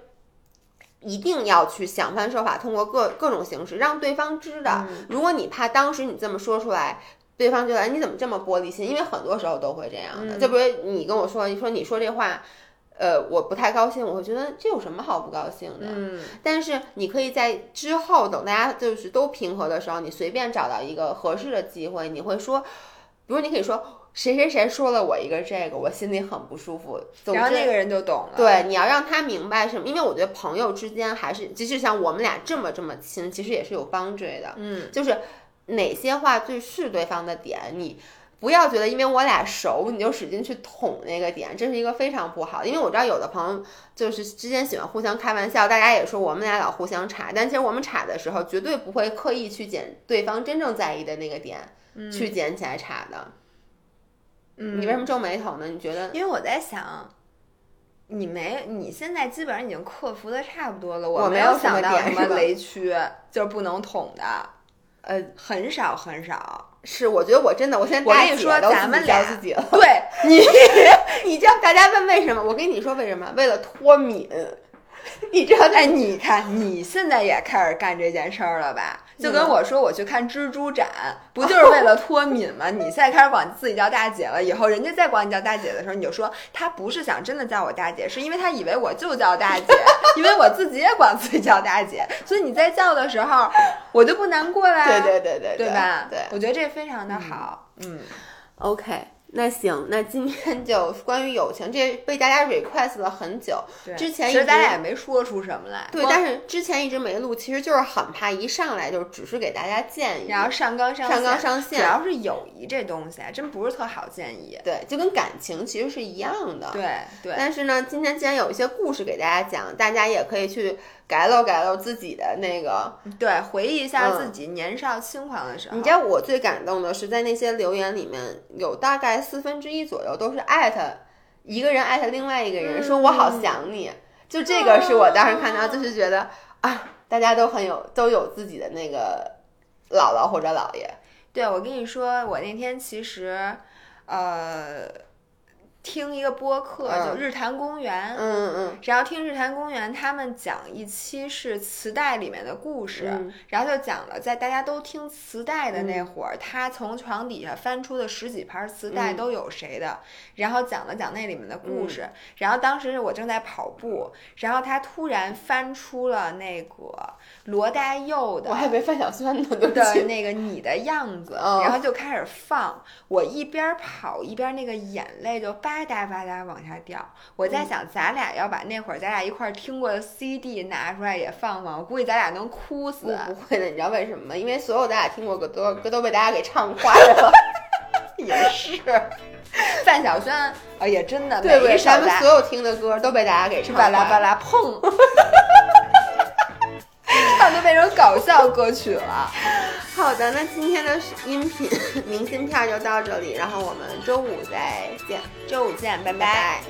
一定要去想方设法，通过各各种形式让对方知道。如果你怕当时你这么说出来，对方觉得你怎么这么玻璃心？因为很多时候都会这样的。就比如你跟我说，你说你说这话，呃，我不太高兴，我会觉得这有什么好不高兴的？嗯。但是你可以在之后等大家就是都平和的时候，你随便找到一个合适的机会，你会说，比如你可以说。谁谁谁说了我一个这个，我心里很不舒服。然后那个人就懂了。对，你要让他明白什么？因为我觉得朋友之间还是，即使像我们俩这么这么亲，其实也是有帮助的。嗯，就是哪些话最是对方的点，你不要觉得因为我俩熟，你就使劲去捅那个点，这是一个非常不好。因为我知道有的朋友就是之间喜欢互相开玩笑，大家也说我们俩老互相插，但其实我们插的时候绝对不会刻意去捡对方真正在意的那个点，去捡起来插的。你为什么皱眉头呢？你觉得？因为我在想，你没，你现在基本上已经克服的差不多了。我没有想到什么雷区，就是不能捅的。呃，很少很少。是，我觉得我真的，我现在我跟你说，咱们俩自己了。对你，[laughs] 你 [laughs] 教大家问为什么？我跟你说为什么？为了脱敏。[laughs] 你知道？在，你看，你现在也开始干这件事儿了吧？就跟我说我去看蜘蛛展，不就是为了脱敏吗？[laughs] 你现在开始管自己叫大姐了，以后人家再管你叫大姐的时候，你就说他不是想真的叫我大姐，是因为他以为我就叫大姐，[laughs] 因为我自己也管自己叫大姐，所以你在叫的时候，我就不难过了。对对对对，对吧？对，我觉得这非常的好。嗯，OK。那行，那今天就 [laughs] 关于友情，这被大家 request 了很久。之前其实咱俩也没说出什么来。对，但是之前一直没录，其实就是很怕一上来就只是给大家建议，然后上纲上上纲上线。主要是友谊这东西啊，真不是特好建议。对，就跟感情其实是一样的。对对。但是呢，今天既然有一些故事给大家讲，大家也可以去。改露改露自己的那个，对，回忆一下自己年少轻狂的时候。你知道我最感动的是，在那些留言里面有大概四分之一左右都是艾特一个人艾特另外一个人，说我好想你。就这个是我当时看到，就是觉得啊，大家都很有都有自己的那个姥姥或者姥爷。对，我跟你说，我那天其实，呃。听一个播客，就日坛公园，嗯嗯。嗯，然后听日坛公园，他们讲一期是磁带里面的故事，然后就讲了在大家都听磁带的那会儿，他从床底下翻出的十几盘磁带都有谁的，然后讲了讲那里面的故事，然后当时我正在跑步，然后他突然翻出了那个罗大佑的，我还以为范晓萱呢，对的那个你的样子，然后就开始放，我一边跑一边那个眼泪就叭。吧嗒吧嗒往下掉，我在想，咱俩要把那会儿咱俩一块儿听过的 CD 拿出来也放放，我估计咱俩能哭死。不会的，你知道为什么吗？因为所有咱俩听过歌歌歌都被大家给唱坏了。[laughs] 也是，[laughs] 范晓萱啊，也真的，对对，咱们所有听的歌都被大家给唱巴拉巴拉碰。[laughs] 都变成搞笑歌曲了。[laughs] 好的，那今天的音频明信片就到这里，然后我们周五再见。周五见，拜拜。